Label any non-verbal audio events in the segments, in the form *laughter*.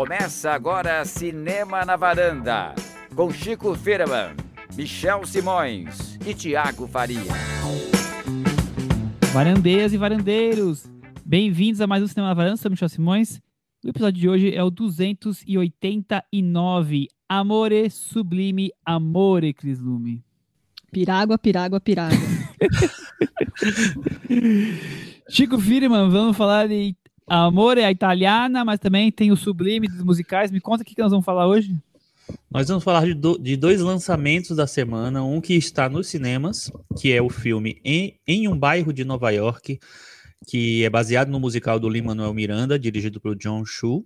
Começa agora Cinema na Varanda, com Chico Firman, Michel Simões e Tiago Faria. Varandeiras e varandeiros, bem-vindos a mais um Cinema na Varanda, sou Michel Simões. O episódio de hoje é o 289, Amore Sublime Amore, Cris Lume. Pirágua, pirágua, pirágua. *laughs* Chico Firman, vamos falar de Amore a Italiana, mas também tem o Sublime dos musicais. Me conta o que, que nós vamos falar hoje. Nós vamos falar de, do, de, dois lançamentos da semana. Um que está nos cinemas, que é o filme Em, em um Bairro de Nova York, que é baseado no musical do Lin-Manuel Miranda, dirigido pelo John Chu.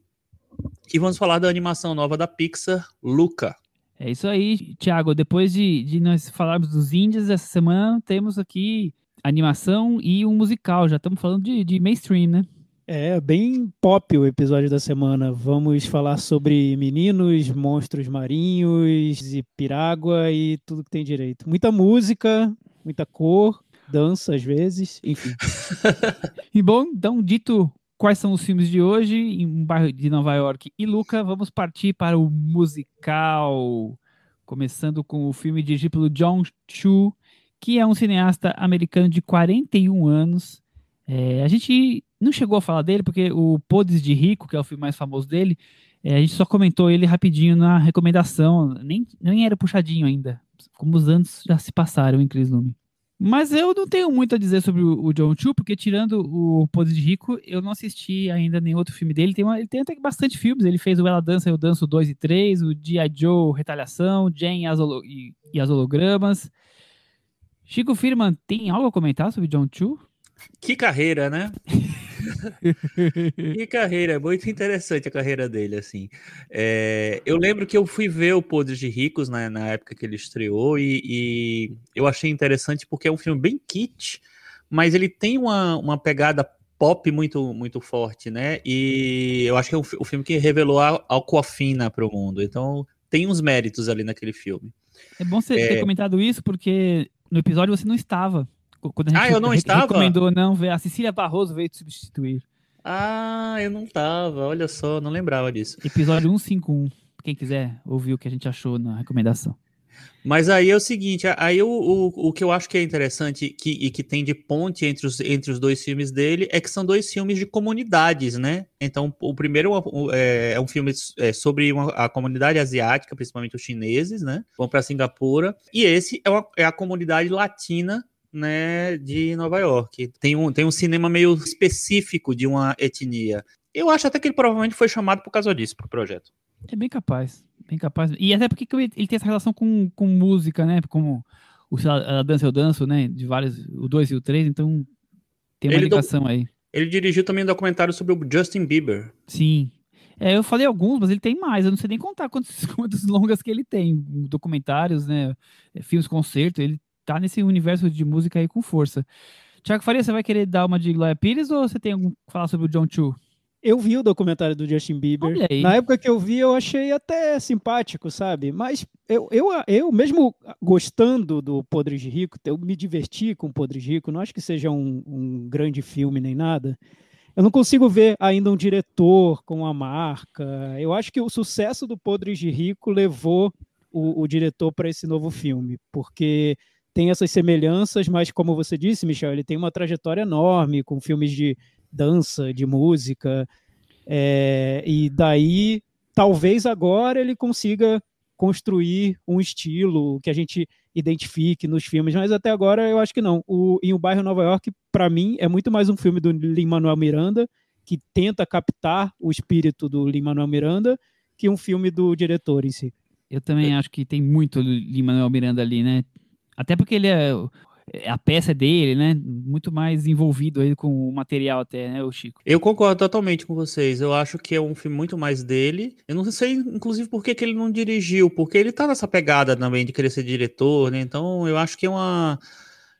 E vamos falar da animação nova da Pixar, Luca. É isso aí, Thiago. Depois de, de nós falarmos dos índios, essa semana temos aqui animação e um musical. Já estamos falando de, de mainstream, né? É, bem pop o episódio da semana. Vamos falar sobre meninos, monstros marinhos e pirágua e tudo que tem direito. Muita música, muita cor, dança às vezes, enfim. *laughs* e bom, então, dito quais são os filmes de hoje em um bairro de Nova York e Luca, vamos partir para o musical. Começando com o filme dirigido pelo John Chu, que é um cineasta americano de 41 anos. É, a gente não chegou a falar dele, porque o Podres de Rico, que é o filme mais famoso dele, é, a gente só comentou ele rapidinho na recomendação, nem, nem era puxadinho ainda, como os anos já se passaram em Cris Lume. Mas eu não tenho muito a dizer sobre o, John Chu, porque tirando o Podres de Rico, eu não assisti ainda nenhum outro filme dele. Tem uma, ele tem até bastante filmes, ele fez o Ela Dança, Eu Danço 2 e 3, o G.I. Joe, Retaliação, Jane e, e as Hologramas. Chico Firman, tem algo a comentar sobre John Chu? Que carreira, né? *laughs* que carreira, é muito interessante a carreira dele, assim. É, eu lembro que eu fui ver o Podres de Ricos né, na época que ele estreou e, e, eu achei interessante porque é um filme bem kit, mas ele tem uma, uma pegada pop muito muito forte, né? E eu acho que é o filme que revelou a Alcoafina para o mundo. Então tem uns méritos ali naquele filme. É bom você é... ter comentado isso porque no episódio você não estava. Quando a gente ah, eu não re estava? recomendou, não, a Cecília Barroso veio te substituir. Ah, eu não estava, olha só, não lembrava disso. Episódio 151, quem quiser ouvir o que a gente achou na recomendação. Mas aí é o seguinte, aí o, o, o que eu acho que é interessante que, e que tem de ponte entre os, entre os dois filmes dele é que são dois filmes de comunidades, né? Então, o primeiro é, é um filme é, sobre uma, a comunidade asiática, principalmente os chineses, né? Vão para Singapura. E esse é, uma, é a comunidade latina né, de Nova York. Tem um, tem um cinema meio específico de uma etnia. Eu acho até que ele provavelmente foi chamado por causa disso, pro projeto. É bem capaz, bem capaz. E até porque ele tem essa relação com, com música, né? Como o a Dança Eu Danço, né? De vários, o 2 e o 3, então tem uma ele ligação do, aí. Ele dirigiu também um documentário sobre o Justin Bieber. Sim. É, eu falei alguns, mas ele tem mais. Eu não sei nem contar quantos, *laughs* quantos longas que ele tem. Documentários, né? Filmes, concerto. Ele tá nesse universo de música aí com força. Tiago Faria, você vai querer dar uma de Glória Pires ou você tem algum falar sobre o John Chu? Eu vi o documentário do Justin Bieber. Na época que eu vi, eu achei até simpático, sabe? Mas eu, eu, eu mesmo gostando do Podre de Rico, eu me diverti com o Podre de Rico, não acho que seja um, um grande filme nem nada. Eu não consigo ver ainda um diretor com a marca. Eu acho que o sucesso do Podre de Rico levou o, o diretor para esse novo filme, porque tem essas semelhanças, mas como você disse, Michel, ele tem uma trajetória enorme com filmes de dança, de música, é, e daí talvez agora ele consiga construir um estilo que a gente identifique nos filmes, mas até agora eu acho que não. O, em O Bairro Nova York, para mim, é muito mais um filme do Lin-Manuel Miranda, que tenta captar o espírito do Lin-Manuel Miranda, que um filme do diretor em si. Eu também acho que tem muito Lin-Manuel Miranda ali, né? Até porque ele é, é. A peça é dele, né? Muito mais envolvido aí com o material até, né, o Chico? Eu concordo totalmente com vocês. Eu acho que é um filme muito mais dele. Eu não sei, inclusive, por que, que ele não dirigiu, porque ele tá nessa pegada também de querer ser diretor, né? Então eu acho que é uma.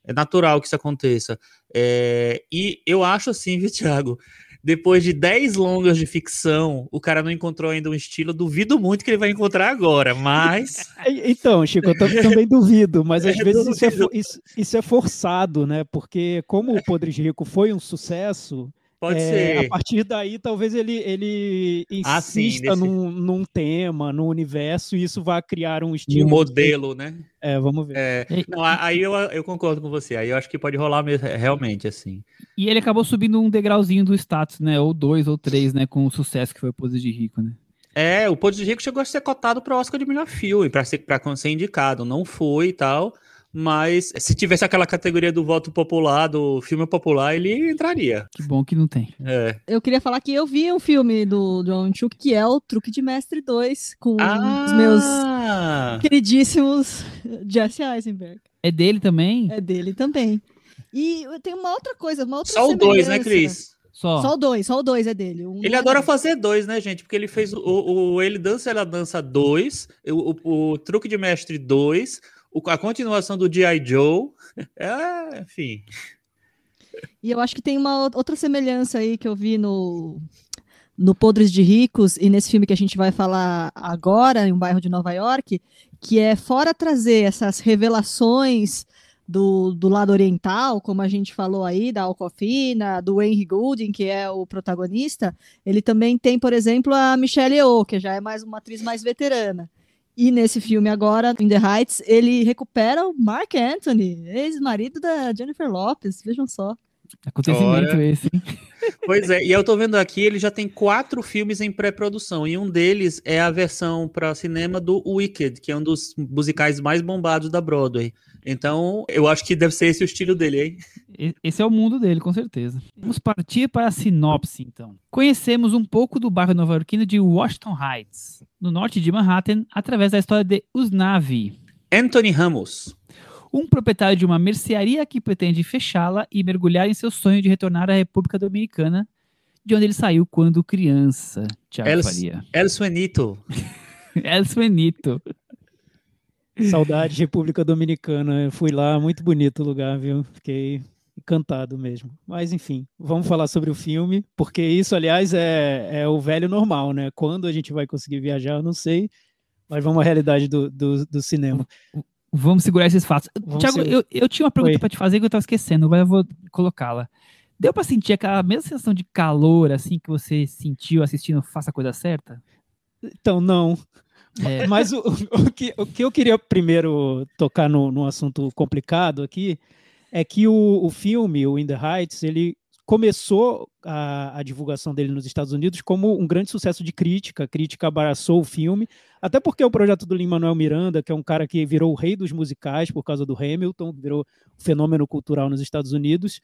É natural que isso aconteça. É... E eu acho assim, *laughs* viu, Thiago? Depois de 10 longas de ficção, o cara não encontrou ainda um estilo. Duvido muito que ele vai encontrar agora, mas. *laughs* Então, Chico, eu também duvido, mas às *laughs* é, vezes isso é, isso, isso é, forçado, né? Porque, como o Podre de Rico foi um sucesso, Pode é, ser. A partir daí, talvez ele, ele insista ah, sim, desse... num, num tema, num universo, e isso vai criar um estilo. Um modelo, né? É, vamos ver. É, não, aí eu, eu concordo com você. Aí eu acho que pode rolar mesmo, realmente, assim. E ele acabou subindo um degrauzinho do status, né? Ou dois ou três, né? Com o sucesso que foi o Pose de Rico, né? É, o Pose de Rico chegou a ser cotado para o Oscar de melhor filme, para ser, pra ser indicado. Não foi e tal. Mas se tivesse aquela categoria do voto popular, do filme popular, ele entraria. Que bom que não tem. É. Eu queria falar que eu vi um filme do John Chuk, que é o Truque de Mestre 2, com ah! os meus queridíssimos Jesse Eisenberg. É dele também? É dele também. E tem uma outra coisa, uma outra Só o dois, né, Cris? Só. só o dois, só o dois é dele. Um ele adora fazer dois, né, gente? Porque ele fez o, o, o Ele Dança, Ela Dança dois, o, o, o Truque de Mestre dois, a continuação do G.I. Joe. *laughs* É, enfim. E eu acho que tem uma outra semelhança aí que eu vi no, no Podres de Ricos e nesse filme que a gente vai falar agora, em um bairro de Nova York, que é fora trazer essas revelações do, do lado oriental, como a gente falou aí, da Alcofina, do Henry Goulding, que é o protagonista, ele também tem, por exemplo, a Michelle Yeoh, que já é mais uma atriz mais veterana. E nesse filme agora, In the Heights, ele recupera o Mark Anthony, ex-marido da Jennifer Lopes, vejam só. Acontecimento Ora. esse. *laughs* Pois é, e eu tô vendo aqui, ele já tem quatro filmes em pré-produção, e um deles é a versão para cinema do Wicked, que é um dos musicais mais bombados da Broadway. Então, eu acho que deve ser esse o estilo dele, hein? Esse é o mundo dele, com certeza. Vamos partir para a sinopse, então. Conhecemos um pouco do bairro nova-iorquino de Washington Heights, no norte de Manhattan, através da história de Usnavi. Anthony Ramos. Um proprietário de uma mercearia que pretende fechá-la e mergulhar em seu sonho de retornar à República Dominicana, de onde ele saiu quando criança. Tiago El, Faria. El Suenito. *laughs* El Suenito. Saudade República Dominicana. Eu fui lá, muito bonito o lugar, viu? Fiquei encantado mesmo. Mas enfim, vamos falar sobre o filme, porque isso, aliás, é, é o velho normal, né? Quando a gente vai conseguir viajar, eu não sei, mas vamos à realidade do, do, do cinema. Vamos segurar esses fatos. Vamos Tiago, eu, eu tinha uma pergunta para te fazer que eu estava esquecendo, agora eu vou colocá-la. Deu para sentir aquela mesma sensação de calor, assim, que você sentiu assistindo Faça a Coisa Certa? Então, não. É. *laughs* Mas o, o, que, o que eu queria primeiro tocar no, no assunto complicado aqui é que o, o filme, o In the Heights, ele começou a, a, divulgação dele nos Estados Unidos como um grande sucesso de crítica. A crítica abraçou o filme, até porque o projeto do Lin-Manuel Miranda, que é um cara que virou o rei dos musicais por causa do Hamilton, virou fenômeno cultural nos Estados Unidos.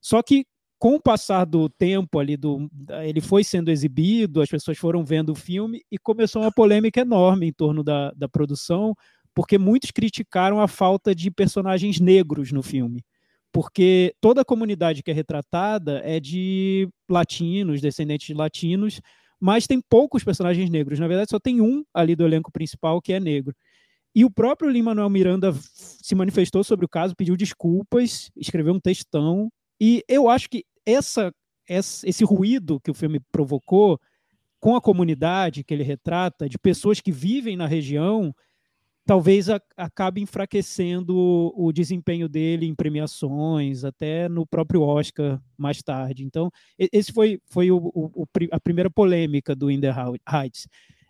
Só que com o passar do tempo ali, do, ele foi sendo exibido, as pessoas foram vendo o filme e começou uma polêmica enorme em torno da, da produção, porque muitos criticaram a falta de personagens negros no filme. Porque toda a comunidade que é retratada é de latinos, descendentes de latinos, mas tem poucos personagens negros. Na verdade, só tem um ali do elenco principal que é negro. E o próprio Lin-Manuel Miranda se manifestou sobre o caso, pediu desculpas, escreveu um textão. E eu acho que essa, esse ruído que o filme provocou com a comunidade que ele retrata, de pessoas que vivem na região, talvez acabe enfraquecendo o, o, desempenho dele em premiações, até no próprio Oscar mais tarde. Então, esse foi, foi o, o, a primeira polêmica do In the Heights.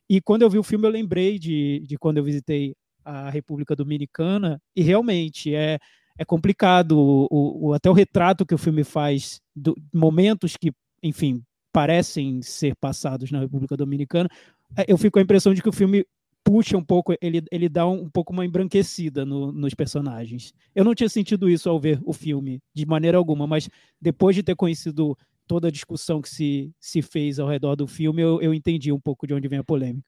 E quando eu vi o filme, eu lembrei de, de quando eu visitei a República Dominicana, e realmente é é complicado. O, o, até o retrato que o filme faz, do, momentos que, enfim, parecem ser passados na República Dominicana, é, eu fico com a impressão de que o filme puxa um pouco, ele, ele dá um, um pouco uma embranquecida no, nos personagens. Eu não tinha sentido isso ao ver o filme, de maneira alguma, mas depois de ter conhecido toda a discussão que se, se fez ao redor do filme, eu, eu entendi um pouco de onde vem a polêmica.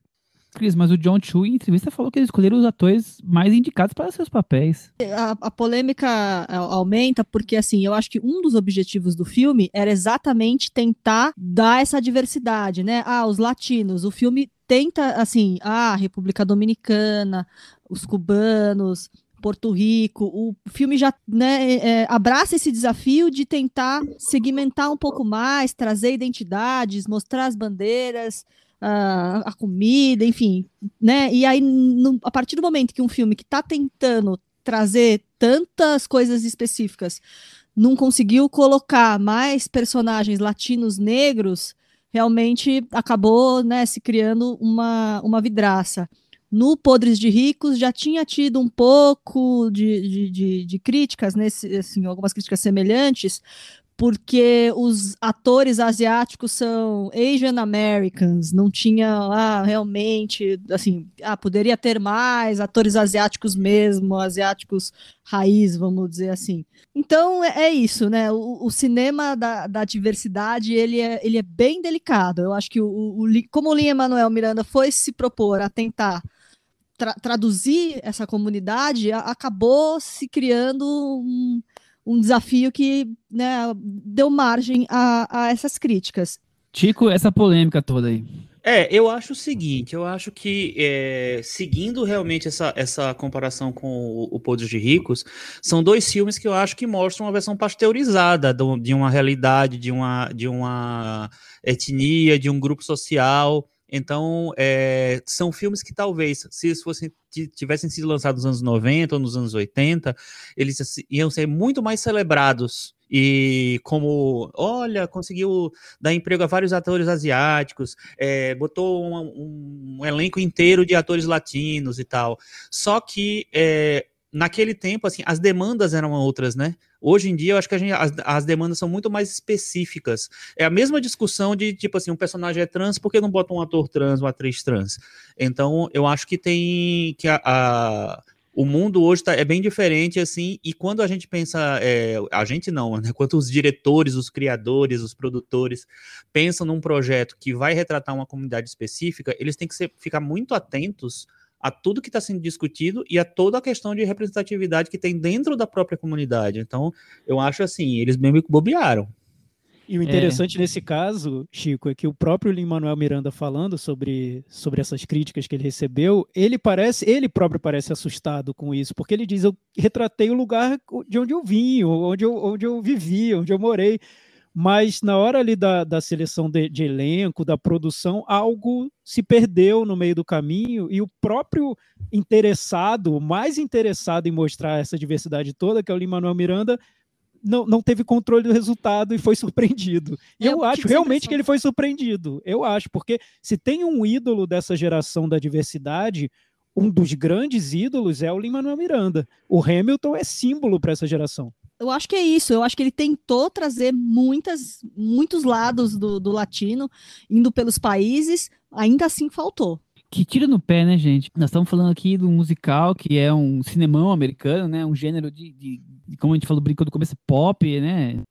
Cris, mas o John Chu, em entrevista, falou que eles escolheram os atores mais indicados para seus papéis. A, a, polêmica aumenta porque, assim, eu acho que um dos objetivos do filme era exatamente tentar dar essa diversidade, né? Ah, os latinos. O filme tenta, assim, a República Dominicana, os cubanos, Porto Rico. O filme já né, é, abraça esse desafio de tentar segmentar um pouco mais, trazer identidades, mostrar as bandeiras a, a comida, enfim, né? E aí, no, a partir do momento que um filme que está tentando trazer tantas coisas específicas não conseguiu colocar mais personagens latinos negros, realmente acabou né, se criando uma, uma vidraça. No Podres de Ricos já tinha tido um pouco de, de, de, de críticas, nesse, assim, algumas críticas semelhantes, porque os atores asiáticos são Asian Americans, não tinha lá realmente, assim, ah, poderia ter mais atores asiáticos mesmo, asiáticos raiz, vamos dizer assim. Então é, é isso, né? O, o cinema da, da, diversidade ele é, ele é bem delicado. Eu acho que o, o como o Linha Manuel Miranda foi se propor a tentar tra traduzir essa comunidade, a, acabou se criando um um desafio que né, deu margem a, a essas críticas. Tico, essa polêmica toda aí. É, eu acho o seguinte, eu acho que é, seguindo realmente essa, essa comparação com o, o Podres de Ricos, são dois filmes que eu acho que mostram uma versão pasteurizada do, de uma realidade, de uma, de uma etnia, de um grupo social. Então, é, são filmes que talvez, se fossem tivessem sido lançados nos anos 90 ou nos anos 80, eles iam ser muito mais celebrados. E como, olha, conseguiu dar emprego a vários atores asiáticos, é, botou um, um, elenco inteiro de atores latinos e tal. Só que é, naquele tempo, assim, as demandas eram outras, né? Hoje em dia, eu acho que gente, as, as, demandas são muito mais específicas. É a mesma discussão de, tipo assim, um personagem é trans, por que não bota um ator trans, uma atriz trans? Então, eu acho que tem que a, a o mundo hoje tá, é bem diferente, assim, e quando a gente pensa, é, a gente não, né? *laughs* Quando os diretores, os criadores, os produtores pensam num projeto que vai retratar uma comunidade específica, eles têm que ser, ficar muito atentos a tudo que está sendo discutido e a toda a questão de representatividade que tem dentro da própria comunidade. Então, eu acho assim, eles meio que bobearam. E o interessante é. nesse caso, Chico, é que o próprio Lin-Manuel Miranda falando sobre, sobre essas críticas que ele recebeu, ele parece, ele próprio parece assustado com isso, porque ele diz, eu retratei o lugar de onde eu vim, onde eu, onde eu vivi, onde eu morei mas na hora ali da, da seleção de, de, elenco, da produção, algo se perdeu no meio do caminho e o próprio interessado, mais interessado em mostrar essa diversidade toda, que é o Lin-Manuel Miranda, não, não teve controle do resultado e foi *laughs* surpreendido. E é, eu acho realmente que ele foi surpreendido. Eu acho, porque se tem um ídolo dessa geração da diversidade, um dos grandes ídolos é o Lin-Manuel Miranda. O Hamilton é símbolo para essa geração eu acho que é isso. Eu acho que ele tentou trazer muitas, muitos lados do, do latino, indo pelos países, ainda assim faltou. Que tira no pé, né, gente? Nós estamos falando aqui do musical, que é um cinemão americano, né? Um gênero de, de, de como a gente falou, brincou do começo, pop, né?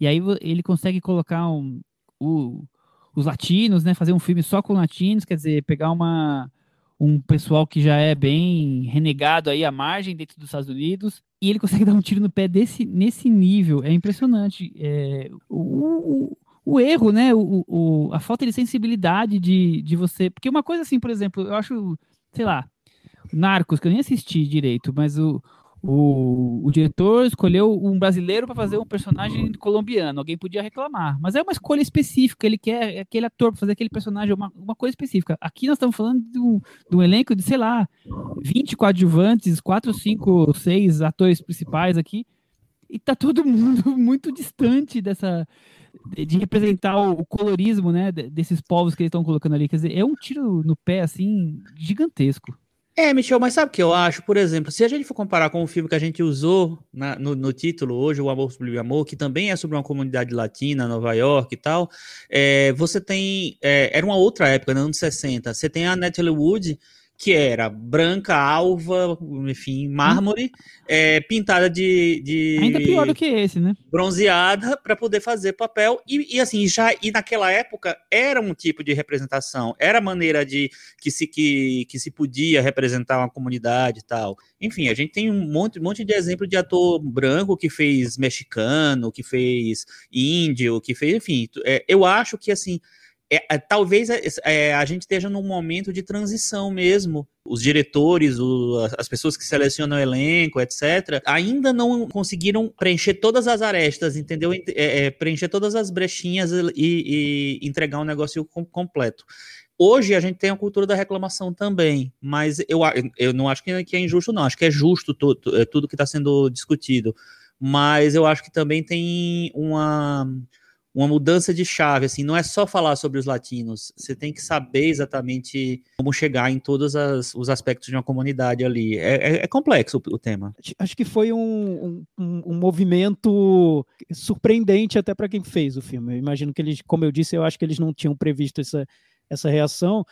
E aí ele consegue colocar um, o, os latinos, né? Fazer um filme só com latinos, quer dizer, pegar uma, um pessoal que já é bem renegado aí à margem dentro dos Estados Unidos e ele consegue *laughs* dar um tiro no pé desse, nesse nível. É impressionante. É, o, o, o, erro, né? O, o, a falta de sensibilidade de, de você. Porque uma coisa assim, por exemplo, eu acho, sei lá, Narcos, que eu nem assisti direito, mas o, o, o diretor escolheu um brasileiro para fazer um personagem colombiano. Alguém podia reclamar, mas é uma escolha específica. Ele quer aquele ator para fazer aquele personagem, uma, uma coisa específica. Aqui nós estamos falando de um, de um elenco de, sei lá, 20 coadjuvantes, 4, 5, 6 atores principais aqui, e tá todo mundo *laughs* muito distante dessa de representar o colorismo, né, desses povos que eles estão colocando ali. Quer dizer, é um tiro no pé assim gigantesco. É, Michel, mas sabe o que eu acho? Por exemplo, se a gente for comparar com o filme que a gente usou na, no, no, título hoje, O Amor Sublime Amor, que também é sobre uma comunidade latina, Nova York e tal, é, você tem. É, era uma outra época, nos anos 60. Você tem a Natalie Wood que era branca, alva, enfim, mármore, hum. é, pintada de, de, Ainda pior do que esse, né? Bronzeada para poder fazer papel. E, e, assim, já e naquela época era um tipo de representação, era a maneira de que se, que, que se podia representar uma comunidade e tal. Enfim, a gente tem um monte, um monte de exemplo de ator branco que fez mexicano, que fez índio, que fez, enfim. É, eu acho que assim é, é, talvez é, é, a gente esteja num momento de transição mesmo. Os diretores, o, as pessoas que selecionam o elenco, etc., ainda não conseguiram preencher todas as arestas, entendeu? É, é, preencher todas as brechinhas e, e, entregar um negócio completo. Hoje a gente tem a cultura da reclamação também, mas eu, eu não acho que é injusto, não. Acho que é justo tudo, tudo que está sendo discutido mas eu acho que também tem uma uma mudança de chave, assim, não é só falar sobre os latinos, você tem que saber exatamente como chegar em todos as, os aspectos de uma comunidade ali. É, é, é complexo o, o, tema. Acho que foi um, um, um movimento surpreendente até para quem fez o filme. Eu imagino que eles, como eu disse, eu acho que eles não tinham previsto essa, essa reação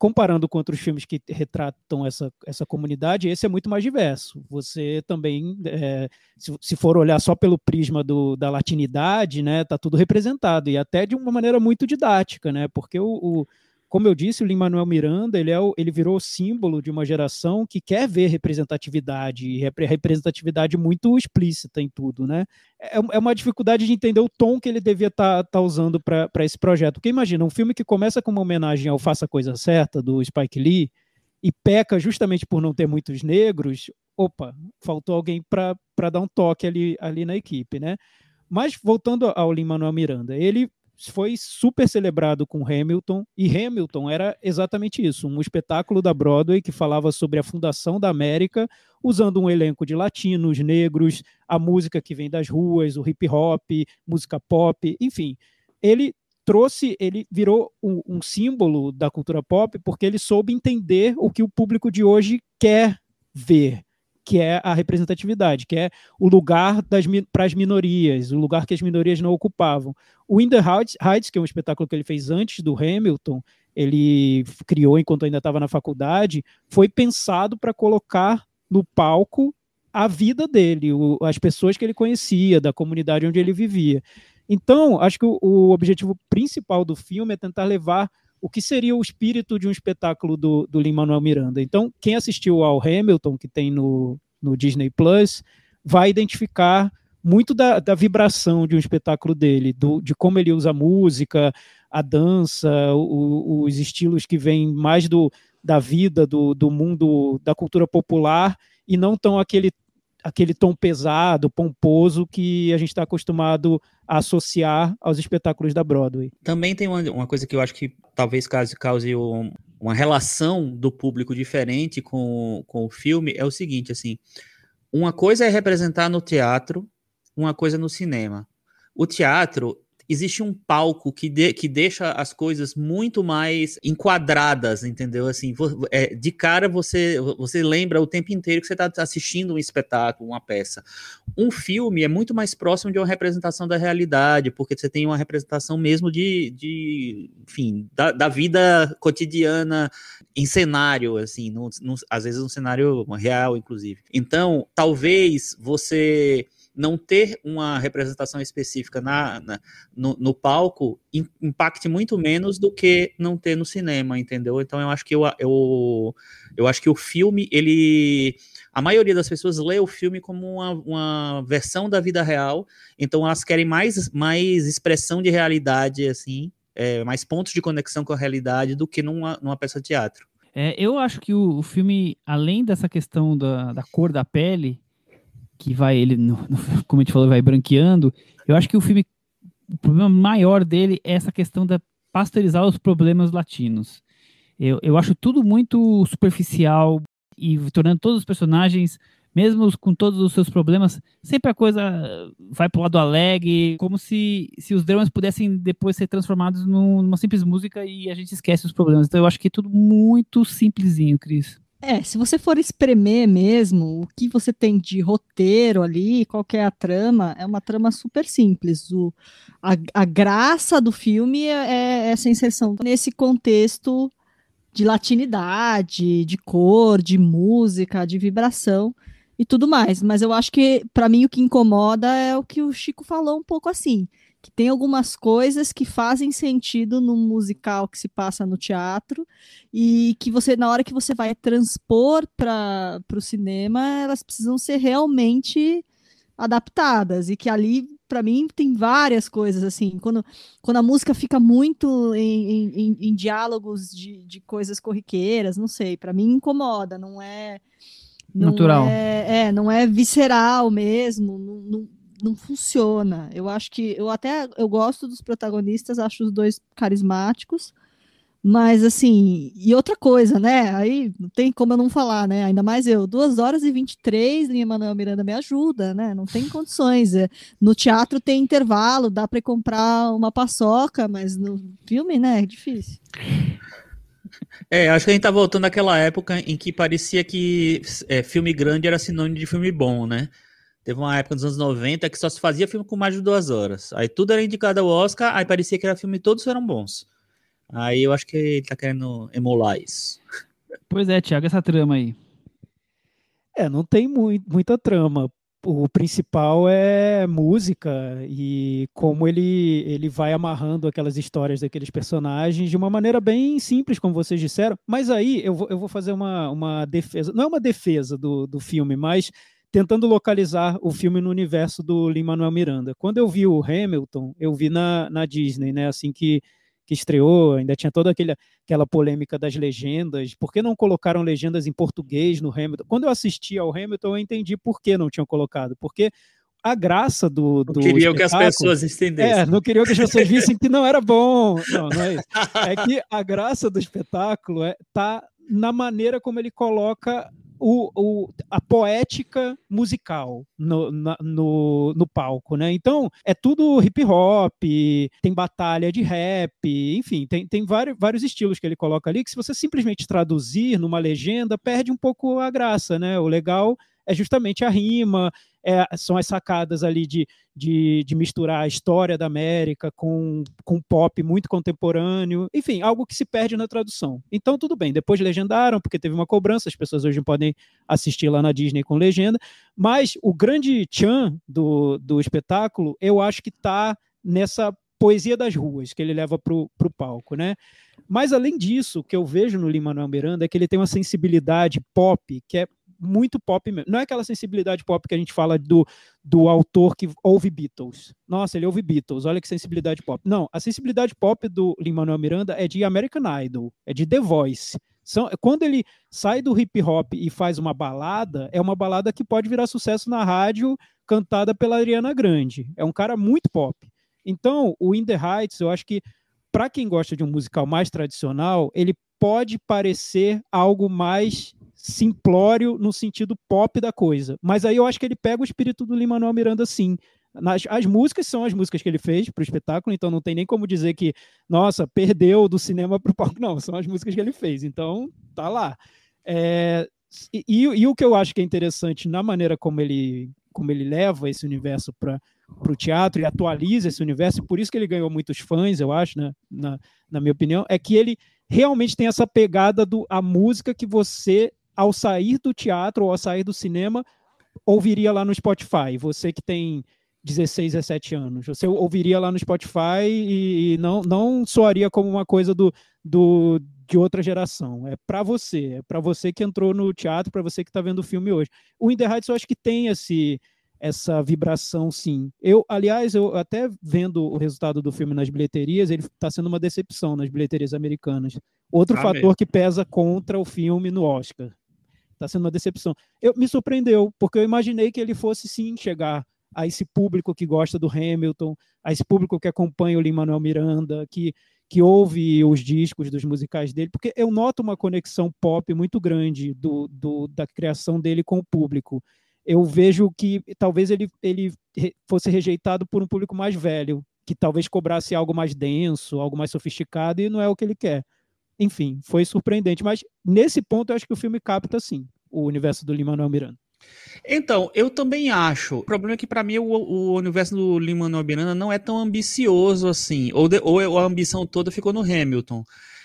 comparando com outros filmes que retratam essa, essa comunidade, esse é muito mais diverso. Você também, é, se, se, for olhar só pelo prisma do, da latinidade, né, tá tudo representado, e até de uma maneira muito didática, né, porque o, o como eu disse, o Lin-Manuel Miranda, ele, é o, ele virou símbolo de uma geração que quer ver representatividade, e representatividade muito explícita em tudo, né? É, é uma dificuldade de entender o tom que ele devia estar tá, tá usando para esse projeto. Porque imagina, um filme que começa com uma homenagem ao Faça a Coisa Certa, do Spike Lee, e peca justamente por não ter muitos negros, opa, faltou alguém para dar um toque ali, ali na equipe, né? Mas voltando ao Lin-Manuel Miranda, ele foi super celebrado com Hamilton, e Hamilton era exatamente isso, um espetáculo da Broadway que falava sobre a fundação da América, usando um elenco de latinos, negros, a música que vem das ruas, o hip hop, música pop, enfim. Ele trouxe, ele virou um, um símbolo da cultura pop porque ele soube entender o que o público de hoje quer ver que é a representatividade, que é o lugar para as minorias, o lugar que as minorias não ocupavam. O In the Heights, que é um espetáculo que ele fez antes do Hamilton, ele criou enquanto ainda estava na faculdade, foi pensado para colocar no palco a vida dele, o, as pessoas que ele conhecia, da comunidade onde ele vivia. Então, acho que o, o objetivo principal do filme é tentar levar o que seria o espírito de um espetáculo do, do Lin-Manuel Miranda. Então, quem assistiu ao Hamilton, que tem no, no Disney Plus, vai identificar muito da, da vibração de um espetáculo dele, do, de como ele usa a música, a dança, o, os estilos que vêm mais do, da vida, do, do mundo, da cultura popular, e não tão aquele aquele tom pesado, pomposo que a gente está acostumado a associar aos espetáculos da Broadway. Também tem uma, uma coisa que eu acho que talvez cause, cause um, uma relação do público diferente com, com o filme, é o seguinte, assim, uma coisa é representar no teatro, uma coisa no cinema. O teatro, existe um palco que, de, que deixa as coisas muito mais enquadradas, entendeu? Assim, é, de cara você, você lembra o tempo inteiro que você está assistindo um espetáculo, uma peça. Um filme é muito mais próximo de uma representação da realidade, porque você tem uma representação mesmo de, de enfim, da, da vida cotidiana em cenário, assim, às vezes um cenário real, inclusive. Então, talvez você não ter uma representação específica na, na no, no, palco impacte muito menos do que não ter no cinema, entendeu? Então eu acho que eu, eu, eu acho que o filme, ele. A maioria das pessoas lê o filme como uma, uma versão da vida real, então elas querem mais, mais expressão de realidade, assim, é, mais pontos de conexão com a realidade do que numa, numa peça de teatro. É, eu acho que o, o, filme, além dessa questão da, da cor da pele, que vai, ele, como a gente falou, vai branqueando. Eu acho que o filme, o problema maior dele é essa questão da pasteurizar os problemas latinos. Eu, eu acho tudo muito superficial e tornando todos os personagens, mesmo com todos os seus problemas, sempre a coisa vai para o lado alegre, como se, se os dramas pudessem depois ser transformados numa simples música e a gente esquece os problemas. Então eu acho que é tudo muito simplesinho, Cris. É, se você for espremer mesmo, o que você tem de roteiro ali, qual é a trama, é uma trama super simples. O, a, a graça do filme é, é essa inserção nesse contexto de latinidade, de cor, de música, de vibração e tudo mais. Mas eu acho que, para mim, o que incomoda é o que o Chico falou um pouco assim que tem algumas coisas que fazem sentido no musical que se passa no teatro e que você na hora que você vai transpor para o cinema elas precisam ser realmente adaptadas e que ali para mim tem várias coisas assim. Quando, quando a música fica muito em, em, em diálogos de, de coisas corriqueiras não sei para mim incomoda não é não natural. é, é, não é visceral mesmo não, não não funciona. Eu acho que eu até eu gosto dos protagonistas, acho os dois carismáticos, Mas, assim, e outra coisa, né? Aí não tem como eu não falar, né? Ainda mais eu. 2 horas e 23, Linha Manuel Miranda me ajuda, né? Não tem condições. É, no teatro tem intervalo, dá para comprar uma paçoca, mas no filme, né? É difícil. É, acho que a gente tá voltando àquela época em que parecia que é, filme grande era sinônimo de filme bom, né? Teve uma época nos anos 90 que só se fazia filme com mais de duas horas. Aí tudo era indicado ao Oscar, aí parecia que era filme todos eram bons. Aí eu acho que ele tá querendo emular isso. Pois é, Thiago, essa trama aí. É, não tem muito, muita trama. O principal é música e como ele, ele vai amarrando aquelas histórias daqueles personagens de uma maneira bem simples, como vocês disseram. Mas aí eu vou, eu vou fazer uma, uma defesa. Não é uma defesa do, do filme, mas tentando localizar o filme no universo do Lin-Manuel Miranda. Quando eu vi o Hamilton, eu vi na, na Disney, né? Assim que que estreou, ainda tinha toda aquele, aquela polêmica das legendas. Por que não colocaram legendas em português no Hamilton? Quando eu assisti ao Hamilton, eu entendi por que não tinham colocado. Porque a graça do. do não queriam que as pessoas entendessem. É, não queriam que as pessoas vissem que não era bom. Não, não é isso. É que a graça do espetáculo é tá na maneira como ele coloca o, o, a poética musical no, na, no, no palco, né? Então, é tudo hip hop, tem batalha de rap, enfim, tem, tem vários, vários estilos que ele coloca ali que se você simplesmente traduzir numa legenda, perde um pouco a graça, né? O legal é justamente a rima, é, são as sacadas ali de, de, de, misturar a história da América com, com pop muito contemporâneo, enfim, algo que se perde na tradução. Então, tudo bem, depois legendaram, porque teve uma cobrança, as pessoas hoje podem assistir lá na Disney com legenda, mas o grande tchan do, do espetáculo, eu acho que está nessa poesia das ruas que ele leva para o palco, né? Mas além disso, o que eu vejo no Lin-Manuel Miranda é que ele tem uma sensibilidade pop que é muito pop mesmo. Não é aquela sensibilidade pop que a gente fala do, do autor que ouve Beatles. Nossa, ele ouve Beatles, olha que sensibilidade pop. Não, a sensibilidade pop do Lin-Manuel Miranda é de American Idol, é de The Voice. São, quando ele sai do hip hop e faz uma balada, é uma balada que pode virar sucesso na rádio, cantada pela Ariana Grande. É um cara muito pop. Então, o In The Heights, eu acho que para quem gosta de um musical mais tradicional, ele pode parecer algo mais simplório no sentido pop da coisa. Mas aí eu acho que ele pega o espírito do Lin-Manuel Miranda sim. Nas, as músicas são as músicas que ele fez para o espetáculo, então não tem nem como dizer que, nossa, perdeu do cinema para o palco. Não, são as músicas que ele fez, então tá lá. É, e, e, o que eu acho que é interessante na maneira como ele, como ele leva esse universo para o teatro e atualiza esse universo, e por isso que ele ganhou muitos fãs, eu acho, né, na, na minha opinião, é que ele realmente tem essa pegada do a música que você ao sair do teatro ou ao sair do cinema, ouviria lá no Spotify. Você que tem 16, 17 anos, você ouviria lá no Spotify e, não, não soaria como uma coisa do, do de outra geração. É para você, é para você que entrou no teatro, para você que está vendo o filme hoje. O In The Heights eu acho que tem esse essa vibração, sim. Eu, aliás, eu até vendo o resultado do filme nas bilheterias, ele está sendo uma decepção nas bilheterias americanas. Outro ah, fator que pesa contra o filme no Oscar. Está sendo uma decepção. Eu, me surpreendeu, porque eu imaginei que ele fosse sim chegar a esse público que gosta do Hamilton, a esse público que acompanha o Lin-Manuel Miranda, que, que ouve os discos dos musicais dele, porque eu noto uma conexão pop muito grande do, do, da criação dele com o público. Eu vejo que talvez ele, ele fosse rejeitado por um público mais velho, que talvez cobrasse algo mais denso, algo mais sofisticado, e não é o que ele quer enfim, foi surpreendente. Mas nesse ponto eu acho que o filme capta sim o universo do Lin-Manuel Miranda. Então, eu também acho. O problema é que para mim o, o, universo do Lin-Manuel Miranda não é tão ambicioso assim, ou, de, ou a ambição toda ficou no Hamilton.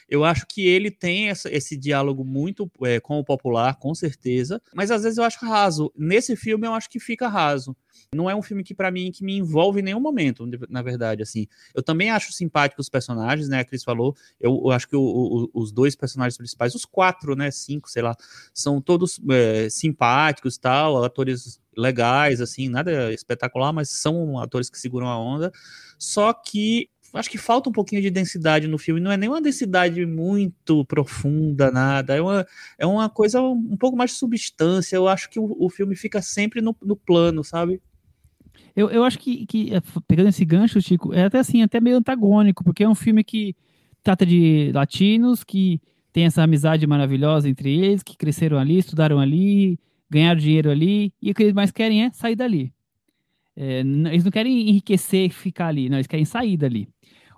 Eu acho que ele tem essa, esse diálogo muito é, com o popular, com certeza, mas às vezes eu acho raso. Nesse filme eu acho que fica raso. Não é um filme que para mim que me envolve em nenhum momento, na verdade, assim. Eu também acho simpáticos os personagens, né? A Cris falou. Eu, eu acho que o, o, os dois personagens principais, os quatro, né? Cinco, sei lá, são todos é, simpáticos, tal, atores legais, assim, nada espetacular, mas são atores que seguram a onda. Só que acho que falta um pouquinho de densidade no filme. Não é nem uma densidade muito profunda, nada. É uma, é uma coisa um pouco mais de substância. Eu acho que o, o filme fica sempre no, no plano, sabe? Eu, eu acho que, que, é, pegando esse gancho, Chico, é até assim, até meio antagônico, porque é um filme que trata de latinos que tem essa amizade maravilhosa entre eles, que cresceram ali, estudaram ali, ganharam dinheiro ali, e o que eles mais querem é sair dali. É, eles não querem enriquecer e ficar ali, não, eles querem sair dali.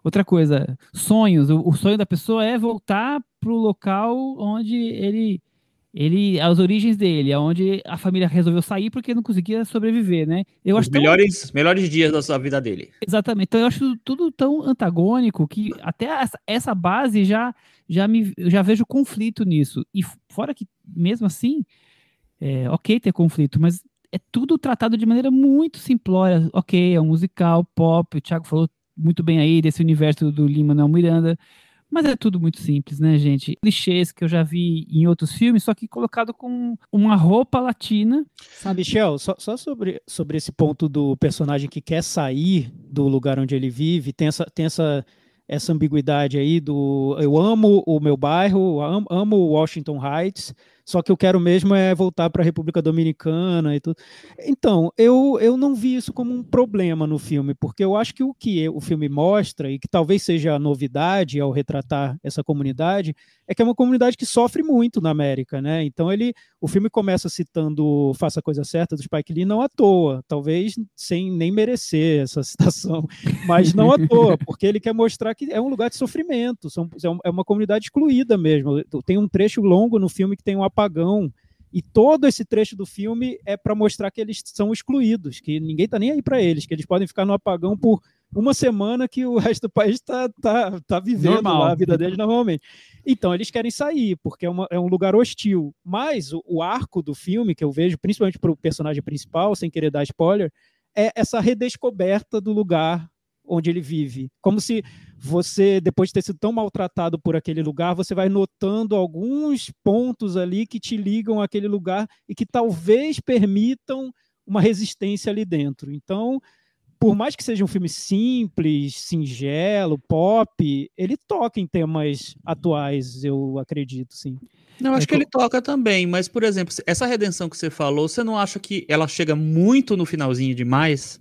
Outra coisa, sonhos. O, o sonho da pessoa é voltar para o local onde ele, ele, as origens dele, aonde a família resolveu sair porque não conseguia sobreviver, né? Eu Os acho melhores, tão... melhores dias da sua vida dele. Exatamente. Então eu acho tudo tão antagônico que até essa, essa base já já me já vejo conflito nisso. E fora que mesmo assim, é, ok ter conflito, mas é tudo tratado de maneira muito simplória. Ok, é um musical, pop, o Thiago falou muito bem aí desse universo do Lin-Manuel Miranda, mas é tudo muito simples, né, gente? Clichês que eu já vi em outros filmes, só que colocado com uma roupa latina. Sabe, Michel, só, só sobre, sobre esse ponto do personagem que quer sair do lugar onde ele vive, tem essa, tem essa, essa ambiguidade aí do eu amo o meu bairro, amo, amo Washington Heights, só que eu quero mesmo é voltar para a República Dominicana e tudo. Então, eu, eu não vi isso como um problema no filme, porque eu acho que o que o filme mostra, e que talvez seja a novidade ao retratar essa comunidade, é que é uma comunidade que sofre muito na América, né? Então ele, o filme começa citando Faça a Coisa Certa do Spike Lee não à toa, talvez sem nem merecer essa *laughs* citação, mas não à toa, porque ele quer mostrar que é um lugar de sofrimento, são, é uma comunidade excluída mesmo. Tem um trecho longo no filme que tem um apagão. E todo esse trecho do filme é para mostrar que eles são excluídos, que ninguém está nem aí para eles, que eles podem ficar no apagão por uma semana que o *laughs* resto do país está tá, tá vivendo lá a vida deles normalmente. Então, eles querem sair, porque é, uma, é um lugar hostil. Mas o, o, arco do filme, que eu vejo, principalmente para o personagem principal, sem querer dar spoiler, é essa redescoberta do lugar onde ele vive. Como se você, depois de ter sido tão maltratado por aquele lugar, você vai notando alguns pontos ali que te ligam àquele lugar e que talvez permitam uma resistência ali dentro. Então, por mais que seja um filme simples, singelo, pop, ele toca em temas atuais, eu acredito, sim. Não, acho é que, que ele toca também, mas, por exemplo, essa redenção que você falou, você não acha que ela chega muito no finalzinho demais?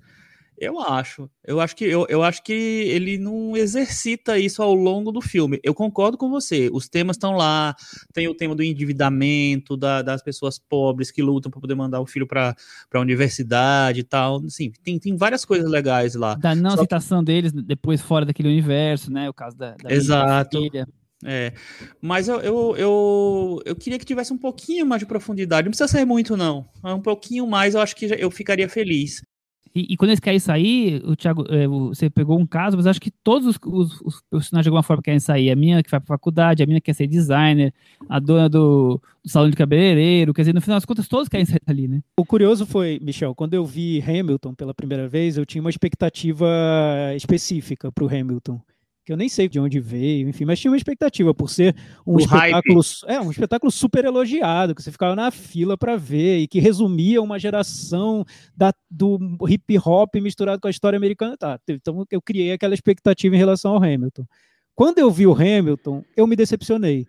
Eu acho. Eu acho que eu, eu acho que ele não exercita isso ao longo do filme. Eu concordo com você. Os temas estão lá. Tem o tema do endividamento, da, das pessoas pobres que lutam para poder mandar o filho para a universidade e tal. Sim, tem, tem várias coisas legais lá. Da não Só citação deles depois fora daquele universo, né? O caso da, da Exato. Filha. É, mas eu, eu, eu, eu, queria que tivesse um pouquinho mais de profundidade. Não precisa ser muito, não. Um pouquinho mais, eu acho que eu ficaria feliz. E, e, quando eles querem sair, o Thiago, é, você pegou um caso, mas acho que todos os, os, os, personagens de alguma forma querem sair. A minha que vai para faculdade, a minha que quer ser designer, a dona do, do, salão de cabeleireiro, quer dizer, no final das contas, todos querem sair dali, né? O curioso foi, Michel, quando eu vi Hamilton pela primeira vez, eu tinha uma expectativa específica para o Hamilton que eu nem sei de onde veio, enfim, mas tinha uma expectativa por ser um o espetáculo, hype. é, um espetáculo super elogiado, que você ficava na fila para ver e que resumia uma geração da, do hip hop misturado com a história americana, tá? Então eu criei aquela expectativa em relação ao Hamilton. Quando eu vi o Hamilton, eu me decepcionei.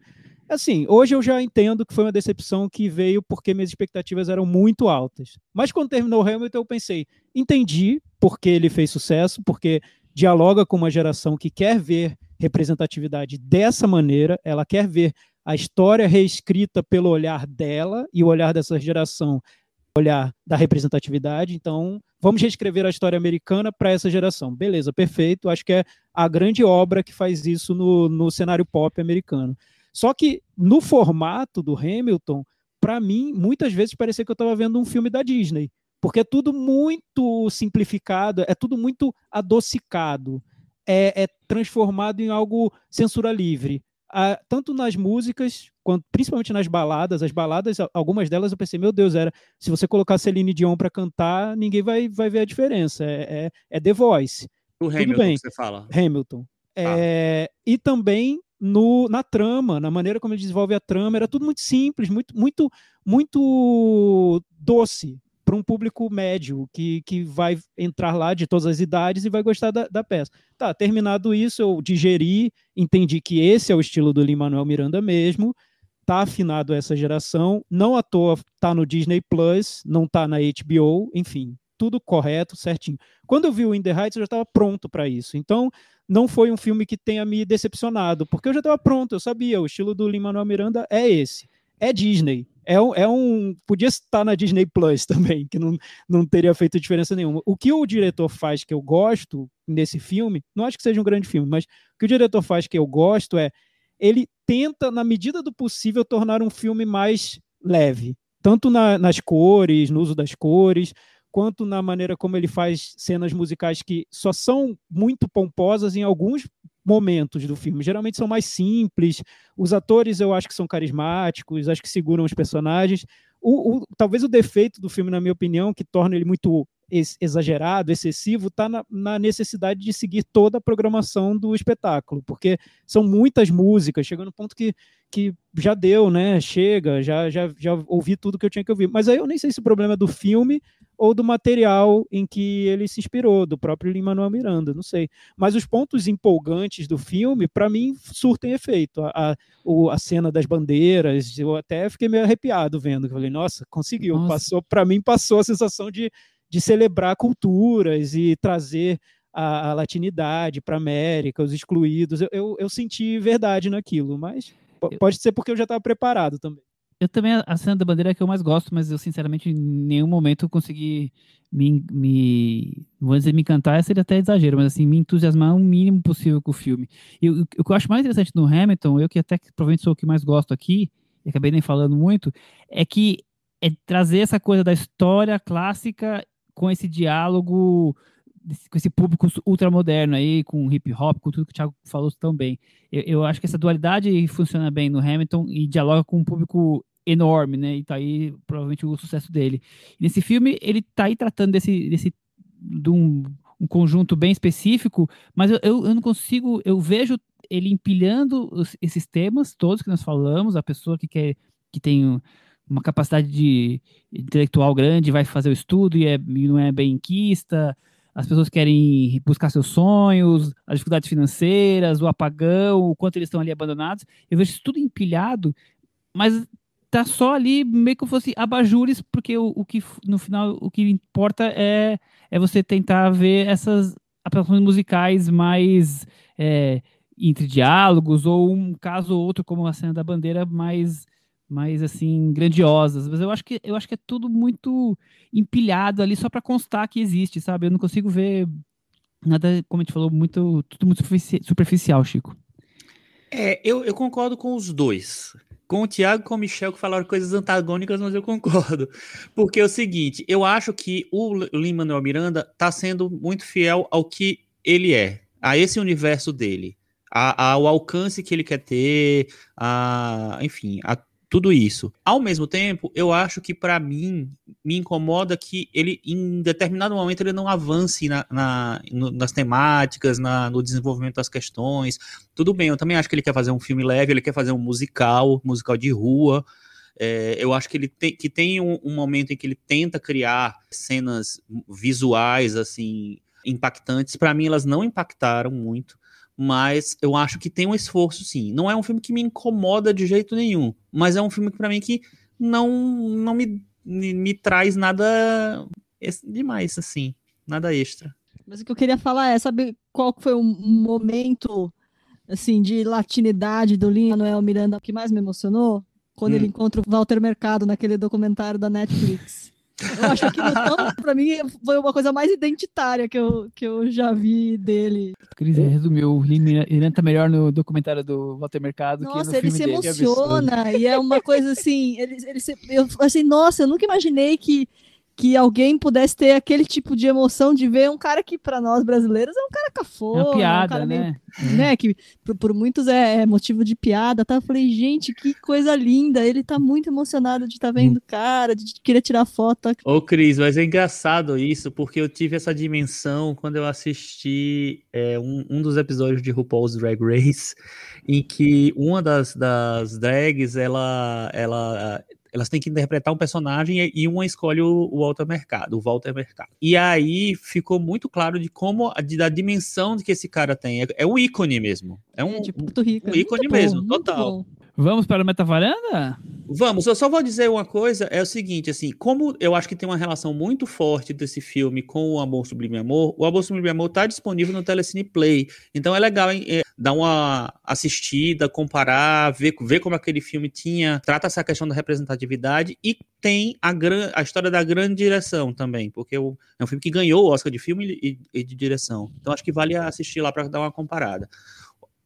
Assim, hoje eu já entendo que foi uma decepção que veio porque minhas expectativas eram muito altas. Mas quando terminou o Hamilton, eu pensei, entendi porque ele fez sucesso, porque dialoga com uma geração que quer ver representatividade dessa maneira, ela quer ver a história reescrita pelo olhar dela e o olhar dessa geração, olhar da representatividade. Então, vamos reescrever a história americana para essa geração. Beleza, perfeito. Acho que é a grande obra que faz isso no, no cenário pop americano. Só que no formato do Hamilton, para mim, muitas vezes parecia que eu estava vendo um filme da Disney porque é tudo muito simplificado, é tudo muito adocicado, é, é transformado em algo censura livre. Ah, tanto nas músicas, quanto principalmente nas baladas, as baladas, algumas delas eu pensei, meu Deus, era se você colocar Celine Dion para cantar, ninguém vai, vai ver a diferença. É, é, é The Voice. O Tudo Hamilton bem. você fala. Hamilton. Ah. É, e também no, na trama, na maneira como ele desenvolve a trama, era tudo muito simples, muito, muito, muito doce para um público médio que, que vai entrar lá de todas as idades e vai gostar da, da peça. Tá, terminado isso, eu digeri, entendi que esse é o estilo do Lin-Manuel Miranda mesmo, tá afinado essa geração, não à toa tá no Disney Plus, não tá na HBO, enfim, tudo correto, certinho. Quando eu vi o In The Heights, eu já estava pronto para isso. Então, não foi um filme que tenha me decepcionado, porque eu já estava pronto, eu sabia, o estilo do Lin-Manuel Miranda é esse. É Disney. É um, é um. Podia estar na Disney Plus também, que não, não teria feito diferença nenhuma. O que o diretor faz que eu gosto nesse filme, não acho que seja um grande filme, mas o que o diretor faz que eu gosto é ele tenta, na medida do possível, tornar um filme mais leve. Tanto na, nas cores, no uso das cores, quanto na maneira como ele faz cenas musicais que só são muito pomposas em alguns momentos do filme. Geralmente são mais simples. Os atores eu acho que são carismáticos, acho que seguram os personagens. O, o, talvez o defeito do filme, na minha opinião, que torna ele muito exagerado, excessivo, está na, na, necessidade de seguir toda a programação do espetáculo, porque são muitas músicas, chegando no ponto que, que já deu, né? Chega, já, já, já ouvi tudo que eu tinha que ouvir. Mas aí eu nem sei se o problema é do filme ou do material em que ele se inspirou, do próprio Lin-Manuel Miranda, não sei. Mas os pontos empolgantes do filme, para mim, surtem efeito. A, a, a, cena das bandeiras, eu até fiquei meio arrepiado vendo, eu falei, nossa, conseguiu, nossa. passou, para mim passou a sensação de de celebrar culturas e trazer a, a latinidade para a América, os excluídos. Eu, eu, eu, senti verdade naquilo, mas pode ser porque eu já estava preparado também. Eu também, a cena da bandeira é que eu mais gosto, mas eu, sinceramente, em nenhum momento consegui me, me vou dizer me encantar, seria até exagero, mas assim, me entusiasmar o mínimo possível com o filme. E o, o que eu acho mais interessante no Hamilton, eu que até provavelmente sou o que mais gosto aqui, e acabei nem falando muito, é que é trazer essa coisa da história clássica com esse diálogo com esse público ultramoderno aí, com hip hop, com tudo que o Thiago falou tão bem. Eu, eu, acho que essa dualidade funciona bem no Hamilton e dialoga com um público enorme, né? E tá aí provavelmente o sucesso dele. E nesse filme ele tá aí tratando desse, desse de um, um conjunto bem específico, mas eu, eu, eu não consigo, eu vejo ele empilhando os, esses temas todos que nós falamos, a pessoa que quer que tem uma capacidade de intelectual grande, vai fazer o estudo e, é, e não é benquista, as pessoas querem buscar seus sonhos, as dificuldades financeiras, o apagão, o quanto eles estão ali abandonados. Eu vejo isso tudo empilhado, mas tá só ali meio que fosse abajures, porque o, o que no final o que importa é, é você tentar ver essas apresentações musicais mais é, entre diálogos ou um caso ou outro como a cena da bandeira mais mais assim grandiosas, mas eu acho que eu acho que é tudo muito empilhado ali só para constar que existe, sabe? Eu não consigo ver nada, como a gente falou, muito tudo muito superficial, Chico. É, eu, eu concordo com os dois. Com o Thiago e com o Michel que falaram coisas antagônicas, mas eu concordo. *laughs* Porque é o seguinte, eu acho que o Lin-Manuel Miranda está sendo muito fiel ao que ele é, a esse universo dele, a, ao alcance que ele quer ter, a, enfim, a tudo isso. Ao mesmo tempo, eu acho que para mim me incomoda que ele, em determinado momento, ele não avance na, na no, nas temáticas, na, no desenvolvimento das questões. Tudo bem, eu também acho que ele quer fazer um filme leve, ele quer fazer um musical, musical de rua. É, eu acho que ele tem, que tem um, um momento em que ele tenta criar cenas visuais assim impactantes. Para mim, elas não impactaram muito mas eu acho que tem um esforço sim. Não é um filme que me incomoda de jeito nenhum, mas é um filme para mim que não não me, me, me, traz nada demais assim, nada extra. Mas o que eu queria falar é, sabe qual foi o momento assim de latinidade do Lin Manuel Miranda que mais me emocionou? Quando hum. ele encontra o Walter Mercado naquele documentário da Netflix. Eu acho que então, pra mim foi uma coisa mais identitária que eu, que eu já vi dele. Cris resumiu, ele tá melhor no documentário do Walter Mercado nossa, que no ele se emociona e é uma coisa assim, ele, ele se, eu assim, nossa, eu nunca imaginei que que alguém pudesse ter aquele tipo de emoção de ver um cara que para nós brasileiros é um cara cafona, é uma piada, um né? Meio, né? Que por, por muitos é, é, motivo de piada, tá? Eu falei, gente, que coisa linda. Ele tá muito emocionado de estar tá vendo o cara, de querer tirar foto. Tá? Ô, Cris, mas é engraçado isso, porque eu tive essa dimensão quando eu assisti é, um, um dos episódios de RuPaul's Drag Race, em que uma das, das drags, ela, ela elas têm que interpretar um personagem e uma escolhe o, o Walter Mercado, o Walter Mercado. E aí ficou muito claro de como, de, da dimensão que esse cara tem. É, é um ícone mesmo. É um, é, tipo, um, um ícone muito mesmo, bom, total. Vamos para a metavaranda? Vamos, eu só vou dizer uma coisa, é o seguinte, assim, como eu acho que tem uma relação muito forte desse filme com o Amor Sublime Amor, o Amor Sublime Amor está disponível no Telecine Play, então é legal hein, é, dar uma assistida, comparar, ver, ver como aquele filme tinha, trata essa questão da representatividade e tem a, gran, a história da grande direção também, porque o, é um filme que ganhou o Oscar de filme e, e de direção, então acho que vale assistir lá para dar uma comparada.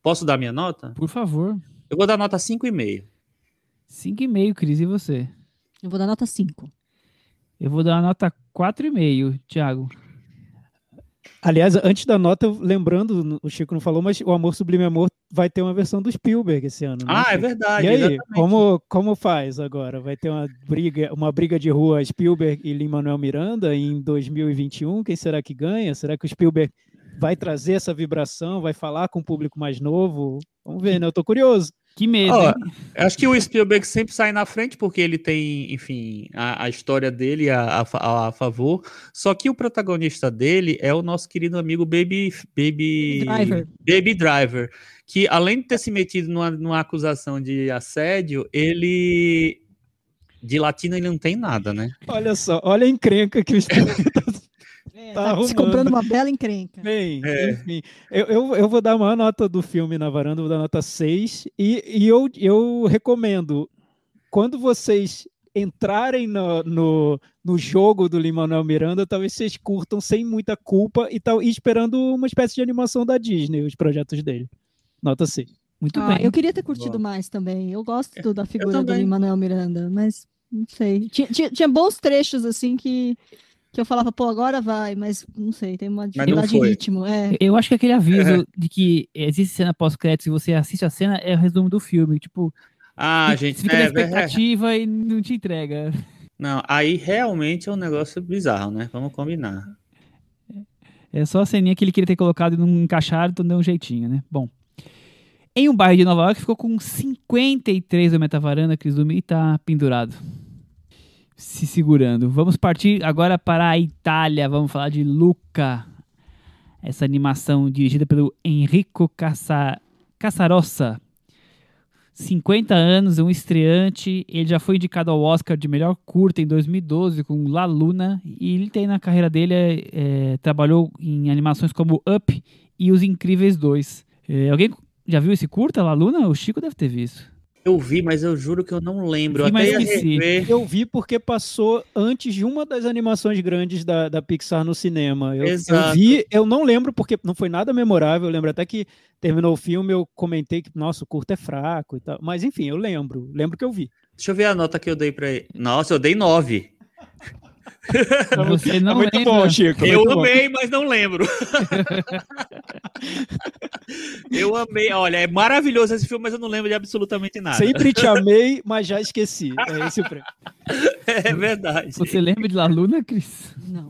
Posso dar minha nota? Por favor. Eu vou dar nota 5,5. 5,5, Cris, e você? Eu vou dar nota 5. Eu vou dar nota 4,5, Thiago. Aliás, antes da nota, lembrando, o Chico não falou, mas o Amor Sublime Amor vai ter uma versão do Spielberg esse ano. Né? Ah, é verdade. E aí, como, como faz agora? Vai ter uma briga, uma briga de rua Spielberg e Lin-Manuel Miranda em 2021? Quem será que ganha? Será que o Spielberg vai trazer essa vibração, vai falar com o público mais novo? Vamos ver, né? Eu tô curioso. Que medo. Oh, acho que o Spielberg sempre sai na frente porque ele tem, enfim, a, a história dele a, a, a, favor. Só que o protagonista dele é o nosso querido amigo Baby Baby Driver, Baby Driver que além de ter se metido numa, numa acusação de assédio, ele de latino ele não tem nada, né? Olha só, olha a encrenca que o Spielberg tá *laughs* é, tá, tá se comprando uma bela encrenca. *laughs* Bem, é. enfim, eu, eu, eu, vou dar uma nota do filme na varanda, vou dar nota 6, e, e eu, eu recomendo, quando vocês entrarem no, no, no jogo do Lin-Manuel Miranda, talvez vocês curtam sem muita culpa e, tal, e esperando uma espécie de animação da Disney, os projetos dele. Nota 6. Muito ah, bem. Eu queria ter curtido Boa. mais também. Eu gosto da figura do Lin-Manuel Miranda, mas não sei. Tinha, tinha, tinha bons trechos, assim, que que eu falava, pô, agora vai, mas não sei, tem uma dificuldade de ritmo. É. Eu acho que aquele aviso de que existe cena pós-crédito e você assiste a cena é o resumo do filme. Tipo, ah, gente, fica é, na expectativa é... e não te entrega. Não, aí realmente é um negócio bizarro, né? Vamos combinar. É só a ceninha que ele queria ter colocado e não encaixaram, então deu um jeitinho, né? Bom. Em um bairro de Nova York ficou com 53 do metavaranda, Cris Dumi, e tá pendurado se segurando. Vamos partir agora para a Itália. Vamos falar de Luca. Essa animação dirigida pelo Enrico Cassa... Cassarossa. 50 anos, um estreante. Ele já foi indicado ao Oscar de melhor curta em 2012 com La Luna. E ele tem na carreira dele, é, é, trabalhou em animações como Up e Os Incríveis 2. É, alguém já viu esse curta, La Luna? O Chico deve ter visto. Eu vi, mas eu juro que eu não lembro. Eu, até rever... eu vi porque passou antes de uma das animações grandes da, da Pixar no cinema. Eu, Exato. eu vi, eu não lembro porque não foi nada memorável. Eu lembro até que terminou o filme, eu comentei que, nossa, o curto é fraco e tal. Mas enfim, eu lembro. Lembro que eu vi. Deixa eu ver a nota que eu dei para ele. Nossa, eu dei nove. Você não é muito lembra. bom, Chico. Eu amei, bom. mas não lembro. eu amei. Olha, é maravilhoso esse filme, mas eu não lembro de absolutamente nada. Sempre te amei, mas já esqueci. É esse o prêmio. *laughs* É verdade. Você lembra de La Luna, Cris? Não.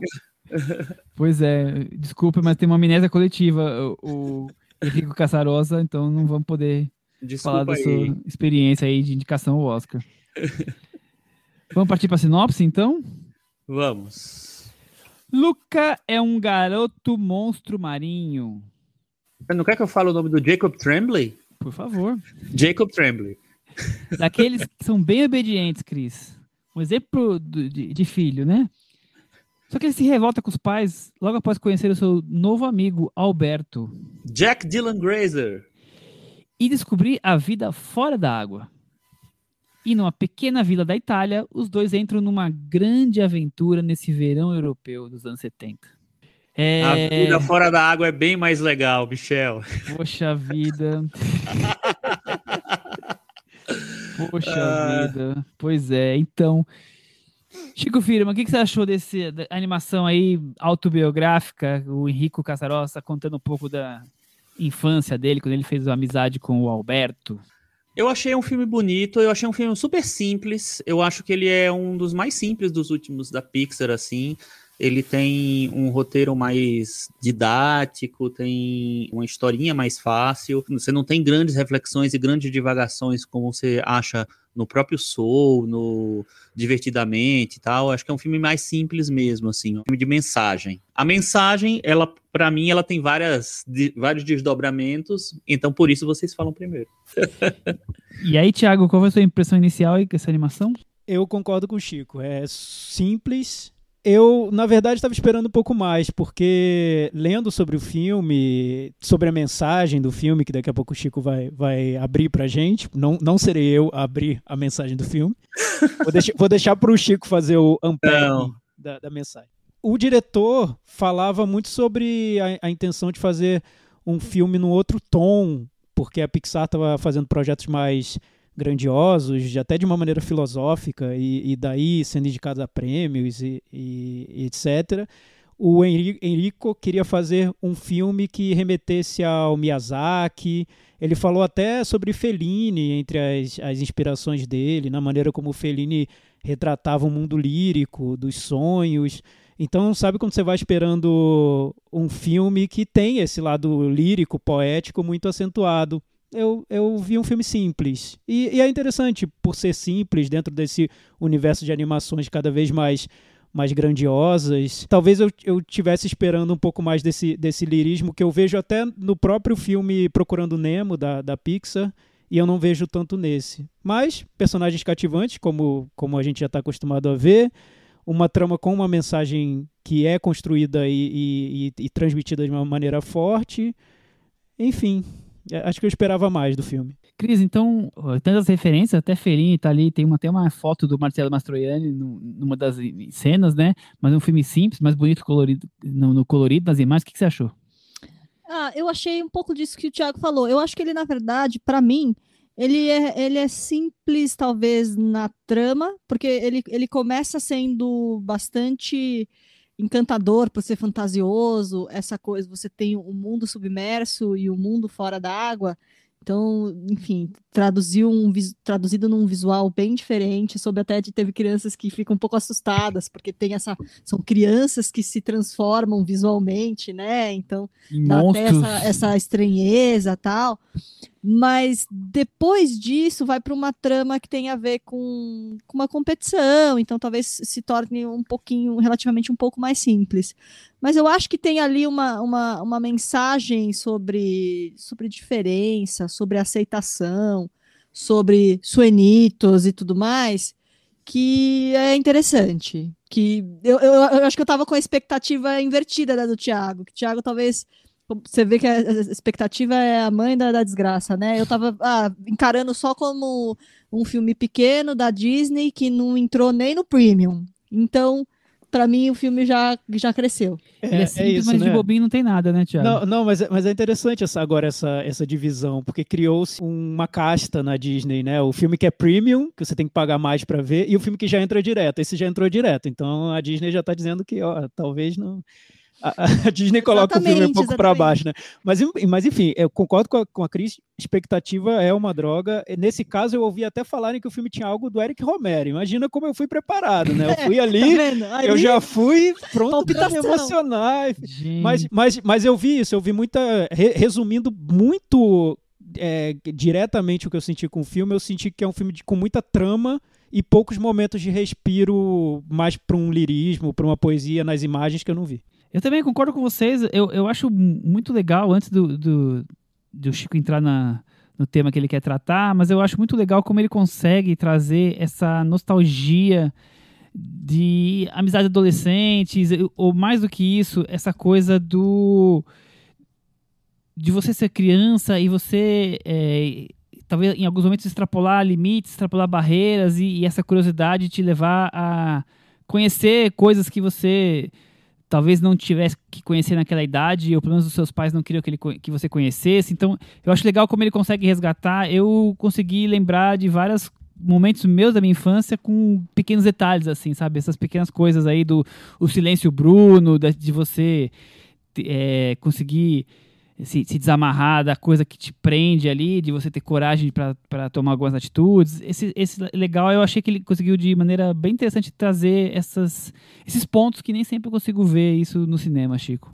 Pois é, desculpa, mas tem uma amnésia coletiva. O Henrico Caçarosa, então não vamos poder desculpa falar da aí. sua experiência aí de indicação ao Oscar. vamos partir para a sinopse, então? Vamos. Luca é um garoto monstro marinho. Não quer que eu fale o nome do Jacob Tremblay? Por favor. Jacob Tremblay. *laughs* Daqueles que são bem obedientes, Cris. Um exemplo de, de filho, né? Só que ele se revolta com os pais logo após conhecer o seu novo amigo, Alberto. Jack Dylan Grazer. E descobrir a vida fora da água. E numa pequena vila da Itália, os dois entram numa grande aventura nesse verão europeu dos anos 70. É... A vida fora da água é bem mais legal, Michel. Poxa vida. *laughs* Poxa ah. vida. Pois é, então. Chico Firma, o que, que você achou dessa animação aí autobiográfica? O Henrico Casarossa contando um pouco da infância dele, quando ele fez amizade com o Alberto. Eu achei um filme bonito, eu achei um filme super simples. Eu acho que ele é um dos mais simples dos últimos da Pixar, assim. Ele tem um roteiro mais didático, tem uma historinha mais fácil. Você não tem grandes reflexões e grandes divagações como você acha no próprio Soul, no Divertidamente e tal. Acho que é um filme mais simples mesmo, assim, um filme de mensagem. A mensagem, ela, para mim, ela tem várias, de, vários desdobramentos, então por isso vocês falam primeiro. *laughs* e aí, Thiago, qual foi a sua impressão inicial aí com essa animação? Eu concordo com o Chico. É simples, eu, na verdade, estava esperando um pouco mais, porque lendo sobre o filme, sobre a mensagem do filme, que daqui a pouco o Chico vai, vai abrir pra gente, não, não serei eu a abrir a mensagem do filme. vou, deixar, vou deixar pro Chico fazer o unpacking da, da, mensagem. O diretor falava muito sobre a, a intenção de fazer um filme num outro tom, porque a Pixar estava fazendo projetos mais grandiosos, até de uma maneira filosófica, e, e daí sendo indicados a prêmios e, e, e etc. O Enrico queria fazer um filme que remetesse ao Miyazaki. Ele falou até sobre Fellini, entre as, as inspirações dele, na maneira como Fellini retratava o mundo lírico, dos sonhos. Então, sabe quando você vai esperando um filme que tem esse lado lírico, poético muito acentuado? Eu, eu vi um filme simples. E, e, é interessante, por ser simples, dentro desse universo de animações cada vez mais mais grandiosas. Talvez eu, eu tivesse esperando um pouco mais desse, desse lirismo que eu vejo até no próprio filme Procurando Nemo, da, da Pixar, e eu não vejo tanto nesse. Mas personagens cativantes, como, como a gente já está acostumado a ver, uma trama com uma mensagem que é construída e, e, e, e transmitida de uma maneira forte. Enfim, acho que eu esperava mais do filme. Cris, então, tantas referências, até Feirinha tá ali, tem uma, tem uma foto do Marcelo Mastroianni numa das cenas, né? Mas é um filme simples, mais bonito, colorido, no, no colorido das imagens. O que, que você achou? Ah, eu achei um pouco disso que o Thiago falou. Eu acho que ele, na verdade, para mim, ele é, ele é simples, talvez, na trama, porque ele, ele começa sendo bastante encantador por ser fantasioso, essa coisa, você tem o mundo submerso e o mundo fora d'água. Então, enfim, traduziu um, traduzido num visual bem diferente, soube até de teve crianças que ficam um pouco assustadas, porque tem essa. São crianças que se transformam visualmente, né? Então, dá até essa, essa estranheza tal. Mas depois disso, vai para uma trama que tem a ver com, com uma competição, então talvez se torne um pouquinho, relativamente um pouco mais simples. Mas eu acho que tem ali uma, uma, uma mensagem sobre, sobre diferença, sobre aceitação, sobre suenitos e tudo mais, que é interessante. Que eu, eu, eu acho que eu estava com a expectativa invertida da do Thiago, que o Thiago talvez você vê que a expectativa é a mãe da, da desgraça, né? Eu tava ah, encarando só como um filme pequeno da Disney que não entrou nem no premium. Então, para mim, o filme já, já cresceu. É, Ele é, simples, é isso, mas né? de bobinho não tem nada, né, Tiago? Não, não mas, é, mas é interessante essa, agora essa, essa divisão, porque criou-se uma casta na Disney, né? O filme que é premium, que você tem que pagar mais para ver, e o filme que já entra direto. Esse já entrou direto. Então, a Disney já tá dizendo que, ó, talvez não a, Disney coloca exatamente, o filme um pouco para baixo, né? Mas, mas enfim, eu concordo com a, com a Cris, expectativa é uma droga. Nesse caso, eu ouvi até falarem que o filme tinha algo do Eric Romero. Imagina como eu fui preparado, né? Eu *laughs* fui ali, tá eu já fui pronto para me emocionar. Mas, mas, mas eu vi isso, eu vi muita. Resumindo muito é, diretamente o que eu senti com o filme, eu senti que é um filme de, com muita trama e poucos momentos de respiro mais para um lirismo, para uma poesia nas imagens que eu não vi. Eu também concordo com vocês. Eu, eu acho muito legal, antes do, do, do Chico entrar na, no tema que ele quer tratar, mas eu acho muito legal como ele consegue trazer essa nostalgia de amizade adolescentes, ou mais do que isso, essa coisa do de você ser criança e você é, talvez em alguns momentos extrapolar limites, extrapolar barreiras e, e essa curiosidade te levar a conhecer coisas que você talvez não tivesse que conhecer naquela idade, ou pelo menos os seus pais não queriam que, ele, que você conhecesse. Então, eu acho legal como ele consegue resgatar. Eu consegui lembrar de vários momentos meus da minha infância com pequenos detalhes, assim, sabe? Essas pequenas coisas aí do o silêncio Bruno, de, de você é, conseguir se, se, desamarrar da coisa que te prende ali, de você ter coragem para tomar algumas atitudes. Esse, esse legal, eu achei que ele conseguiu de maneira bem interessante trazer essas, esses pontos que nem sempre eu consigo ver isso no cinema, Chico.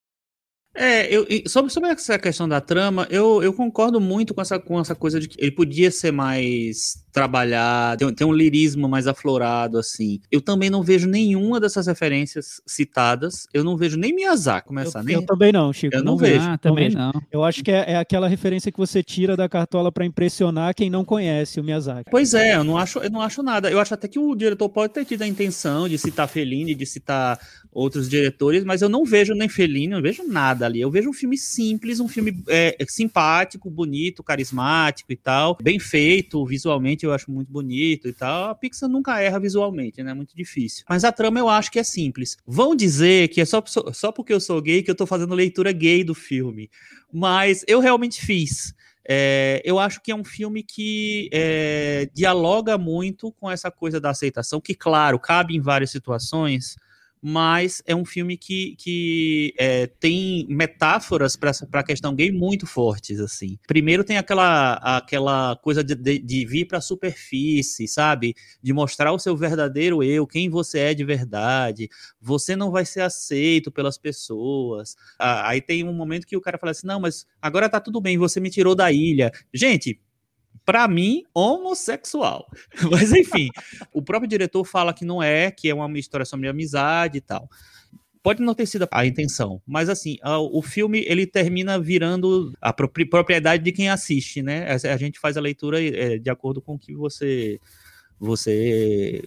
É, eu, sobre, sobre essa questão da trama, eu, eu concordo muito com essa, com essa coisa de que ele podia ser mais trabalhado, tem, tem um lirismo mais aflorado, assim. Eu também não vejo nenhuma dessas referências citadas. Eu não vejo nem Miyazaki começar. Eu, nem... eu também não, Chico. Eu não, não vejo. Ah, também não. Eu acho que é, é, aquela referência que você tira da cartola para impressionar quem não conhece o Miyazaki. Pois é, eu não acho, eu não acho nada. Eu acho até que o diretor pode ter tido a intenção de citar Fellini, de citar outros diretores, mas eu não vejo nem Fellini, não vejo nada ali. Eu vejo um filme simples, um filme é, simpático, bonito, carismático e tal, bem feito visualmente, eu acho muito bonito e tal. A Pixar nunca erra visualmente, né? É muito difícil. Mas a trama eu acho que é simples. Vão dizer que é só, só porque eu sou gay que eu tô fazendo leitura gay do filme, mas eu realmente fiz. É, eu acho que é um filme que é, dialoga muito com essa coisa da aceitação, que, claro, cabe em várias situações, mas é um filme que, que é, tem metáforas para a questão gay muito fortes, assim. Primeiro tem aquela, aquela coisa de, de, de vir para a superfície, sabe? De mostrar o seu verdadeiro eu, quem você é de verdade. Você não vai ser aceito pelas pessoas. Ah, aí tem um momento que o cara fala assim, não, mas agora tá tudo bem, você me tirou da ilha. Gente, para mim, homossexual. *laughs* Mas enfim, o próprio diretor fala que não é, que é uma história sobre amizade e tal. Pode não ter sido a intenção, mas assim, o filme ele termina virando a propriedade de quem assiste, né? A gente faz a leitura é, de acordo com o que você você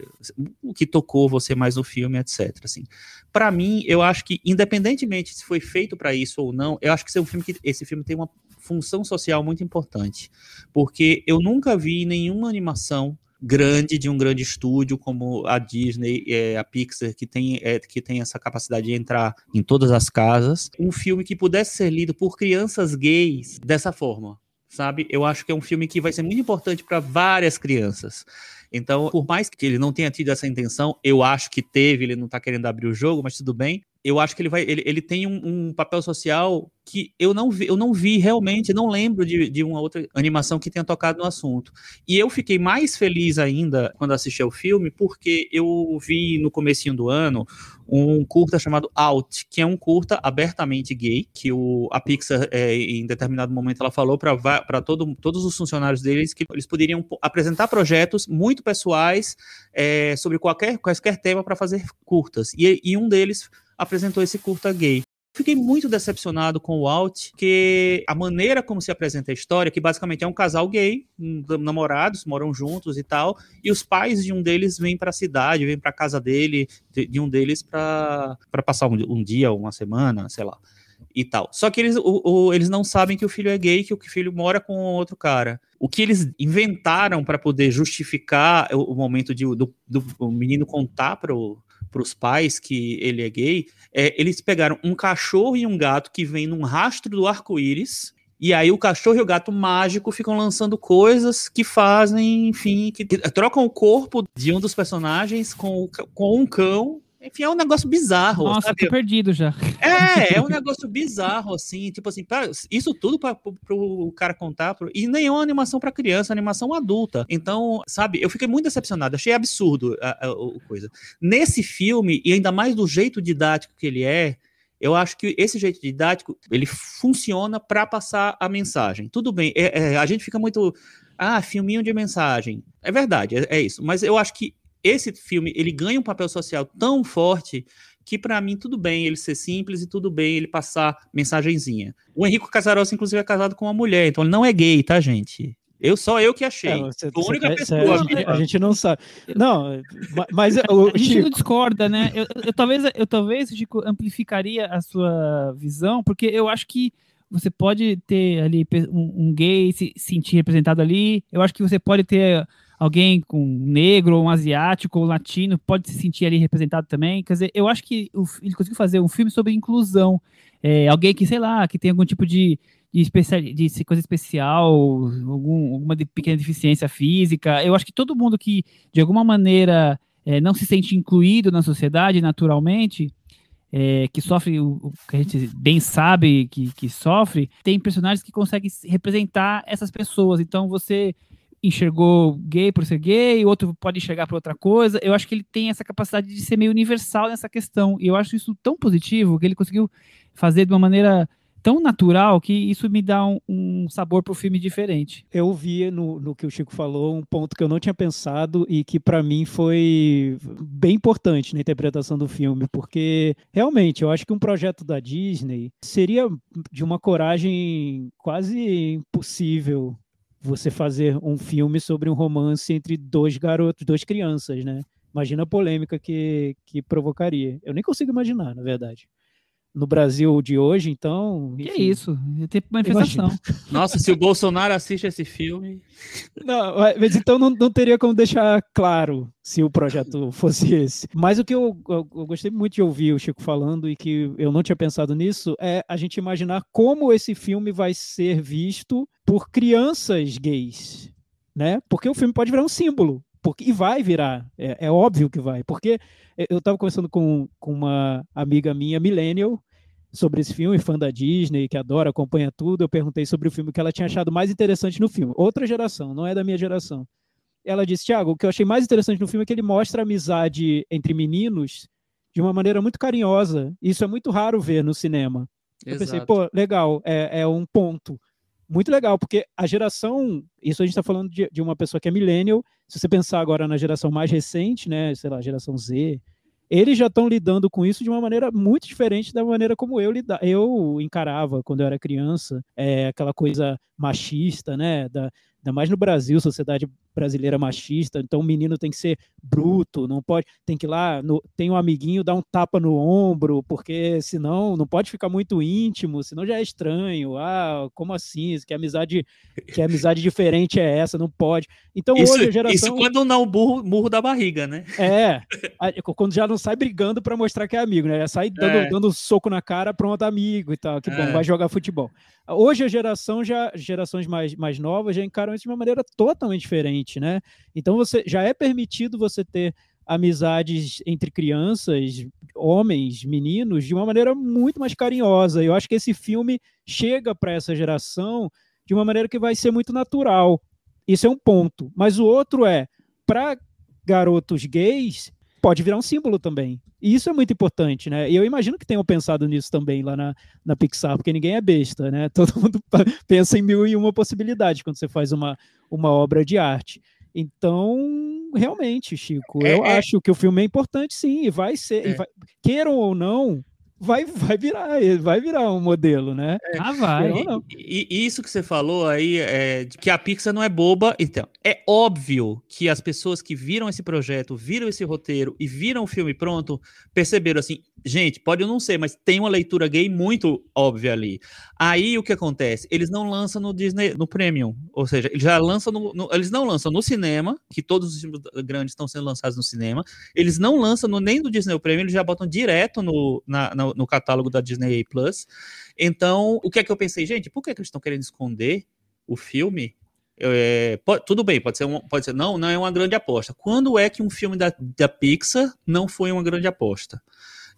o que tocou você mais no filme, etc. Assim, para mim, eu acho que independentemente se foi feito para isso ou não, eu acho que esse, é um filme que esse filme tem uma função social muito importante, porque eu nunca vi nenhuma animação grande de um grande estúdio como a Disney, é, a Pixar, que tem, é, que tem essa capacidade de entrar em todas as casas, um filme que pudesse ser lido por crianças gays dessa forma, sabe? Eu acho que é um filme que vai ser muito importante para várias crianças. Então, por mais que ele não tenha tido essa intenção, eu acho que teve, ele não tá querendo abrir o jogo, mas tudo bem. Eu acho que ele vai, ele, ele tem um, um papel social que eu não vi, eu não vi realmente, não lembro de, de uma outra animação que tenha tocado no assunto. E eu fiquei mais feliz ainda quando assisti ao filme, porque eu vi no comecinho do ano um curta chamado Out, que é um curta abertamente gay, que o, a Pixar, é, em determinado momento, ela falou para todo, todos os funcionários deles que eles poderiam apresentar projetos muito pessoais é, sobre qualquer, qualquer tema para fazer curtas. E, e um deles apresentou esse curta gay. Fiquei muito decepcionado com o Alt, que a maneira como se apresenta a história, que basicamente é um casal gay, namorados, moram juntos e tal, e os pais de um deles vêm para a cidade, vêm para a casa dele, de, de, um deles para passar um, um, dia, uma semana, sei lá, e tal. Só que eles, o, o, eles não sabem que o filho é gay, que o filho mora com outro cara. O que eles inventaram para poder justificar o, o momento de, do, do menino contar para para os pais que ele é gay, é, eles pegaram um cachorro e um gato que vem num rastro do arco-íris. E aí o cachorro e o gato mágico ficam lançando coisas que fazem, enfim, que trocam o corpo de um dos personagens com, com um cão enfim, é um negócio bizarro. Nossa, sabe? tô perdido já. É, é um *laughs* negócio bizarro, assim, tipo assim, pra, isso tudo para o cara contar, pro, e nem é animação para criança, é animação adulta. Então, sabe, eu fiquei muito decepcionado, achei absurdo a, a, a, coisa. Nesse filme, e ainda mais do jeito didático que ele é, eu acho que esse jeito didático, ele funciona para passar a mensagem. Tudo bem, é, é, a gente fica muito, ah, filminho de mensagem. É verdade, é, é isso, mas eu acho que esse filme ele ganha um papel social tão forte que para mim tudo bem ele ser simples e tudo bem ele passar mensagenzinha. O Henrico Casarossi inclusive é casado com uma mulher, então ele não é gay, tá, gente? Eu só eu que achei. É, você, a única você, pessoa. a, gente, a, gente, não sabe. Não, mas *laughs* o, a gente não discorda, né? Eu, eu, talvez eu talvez Chico, amplificaria a sua visão, porque eu acho que você pode ter ali um, um gay se sentir representado ali. Eu acho que você pode ter alguém com negro, ou um asiático, ou um latino, pode se sentir ali representado também. Quer dizer, eu acho que ele conseguiu fazer um filme sobre inclusão. É, alguém que, sei lá, que tem algum tipo de, de, especial, de coisa especial, algum, alguma de pequena deficiência física. Eu acho que todo mundo que, de alguma maneira, é, não se sente incluído na sociedade naturalmente, é, que sofre o, que a gente bem sabe que, que sofre, tem personagens que conseguem representar essas pessoas. Então você enxergou gay por ser gay, o outro pode enxergar por outra coisa. Eu acho que ele tem essa capacidade de ser meio universal nessa questão. E eu acho isso tão positivo que ele conseguiu fazer de uma maneira tão natural que isso me dá um, um sabor para o filme diferente. Eu vi no, no que o Chico falou um ponto que eu não tinha pensado e que para mim foi bem importante na interpretação do filme, porque realmente eu acho que um projeto da Disney seria de uma coragem quase impossível você fazer um filme sobre um romance entre dois garotos, duas crianças, né? Imagina a polêmica que, que provocaria. Eu nem consigo imaginar, na verdade no Brasil de hoje, então. Enfim, que isso? Tem manifestação. *laughs* Nossa, se o Bolsonaro assiste esse filme. Não, mas então não, não, teria como deixar claro se o projeto *laughs* fosse esse. Mas o que eu, eu, eu, gostei muito de ouvir o Chico falando e que eu não tinha pensado nisso é a gente imaginar como esse filme vai ser visto por crianças gays. Né? Porque o filme pode virar um símbolo. Porque, e vai virar, é, é óbvio que vai, porque eu estava conversando com, com uma amiga minha, millennial, sobre esse filme, fã da Disney, que adora, acompanha tudo. Eu perguntei sobre o filme que ela tinha achado mais interessante no filme. Outra geração, não é da minha geração. Ela disse, Thiago, o que eu achei mais interessante no filme é que ele mostra a amizade entre meninos de uma maneira muito carinhosa. Isso é muito raro ver no cinema. Exato. Eu pensei, pô, legal, é, é um ponto muito legal, porque a geração, isso a gente está falando de, de, uma pessoa que é millennial, se você pensar agora na geração mais recente, né, sei lá, geração Z, eles já estão lidando com isso de uma maneira muito diferente da maneira como eu lida, eu encarava quando eu era criança, é, aquela coisa machista, né, da, ainda mais no Brasil, sociedade brasileira machista, então o menino tem que ser bruto, não pode, tem que ir lá, no, tem um amiguinho, dar um tapa no ombro, porque senão não pode ficar muito íntimo, senão já é estranho. Ah, como assim? Que amizade, que amizade diferente é essa? Não pode. Então isso, hoje a geração Isso quando não burro, murro da barriga, né? É, quando já não sai brigando para mostrar que é amigo, né? Já sai dando, é. dando soco na cara, pronto, amigo e tal, que é. bom, vai jogar futebol. Hoje a geração já gerações mais, mais novas já encaram isso de uma maneira totalmente diferente, né? Então você já é permitido você ter amizades entre crianças, homens, meninos, de uma maneira muito mais carinhosa. Eu acho que esse filme chega para essa geração de uma maneira que vai ser muito natural. Isso é um ponto. Mas o outro é, para garotos gays, pode virar um símbolo também. E isso é muito importante, né? E eu imagino que tenham pensado nisso também lá na, na Pixar, porque ninguém é besta, né? *laughs* Todo mundo pensa em mil e uma possibilidades quando você faz uma, uma obra de arte. Então, realmente, Chico, é, eu é... acho que o filme é importante, sim, e vai ser, é. e vai, queiram ou não, vai, vai virar, vai virar um modelo, né? É, ah, vai. E, e, isso que você falou aí, é, de que a Pixar não é boba, então, é óbvio que as pessoas que viram esse projeto, viram esse roteiro e viram o filme pronto, perceberam assim, gente, pode eu não ser, mas tem uma leitura gay muito óbvia ali. Aí o que acontece? Eles não lançam no Disney, no Premium, ou seja, eles já lançam no, no, eles não lançam no cinema, que todos os filmes grandes estão sendo lançados no cinema, eles não lançam no, nem no Disney Premium, eles já botam direto no, na, no, catálogo da Disney Plus. Então, o que é que eu pensei, gente, por que, que eles estão querendo esconder o filme? É, pode, tudo bem, pode ser, um, pode ser, não, não é uma grande aposta. Quando é que um filme da, da Pixar não foi uma grande aposta?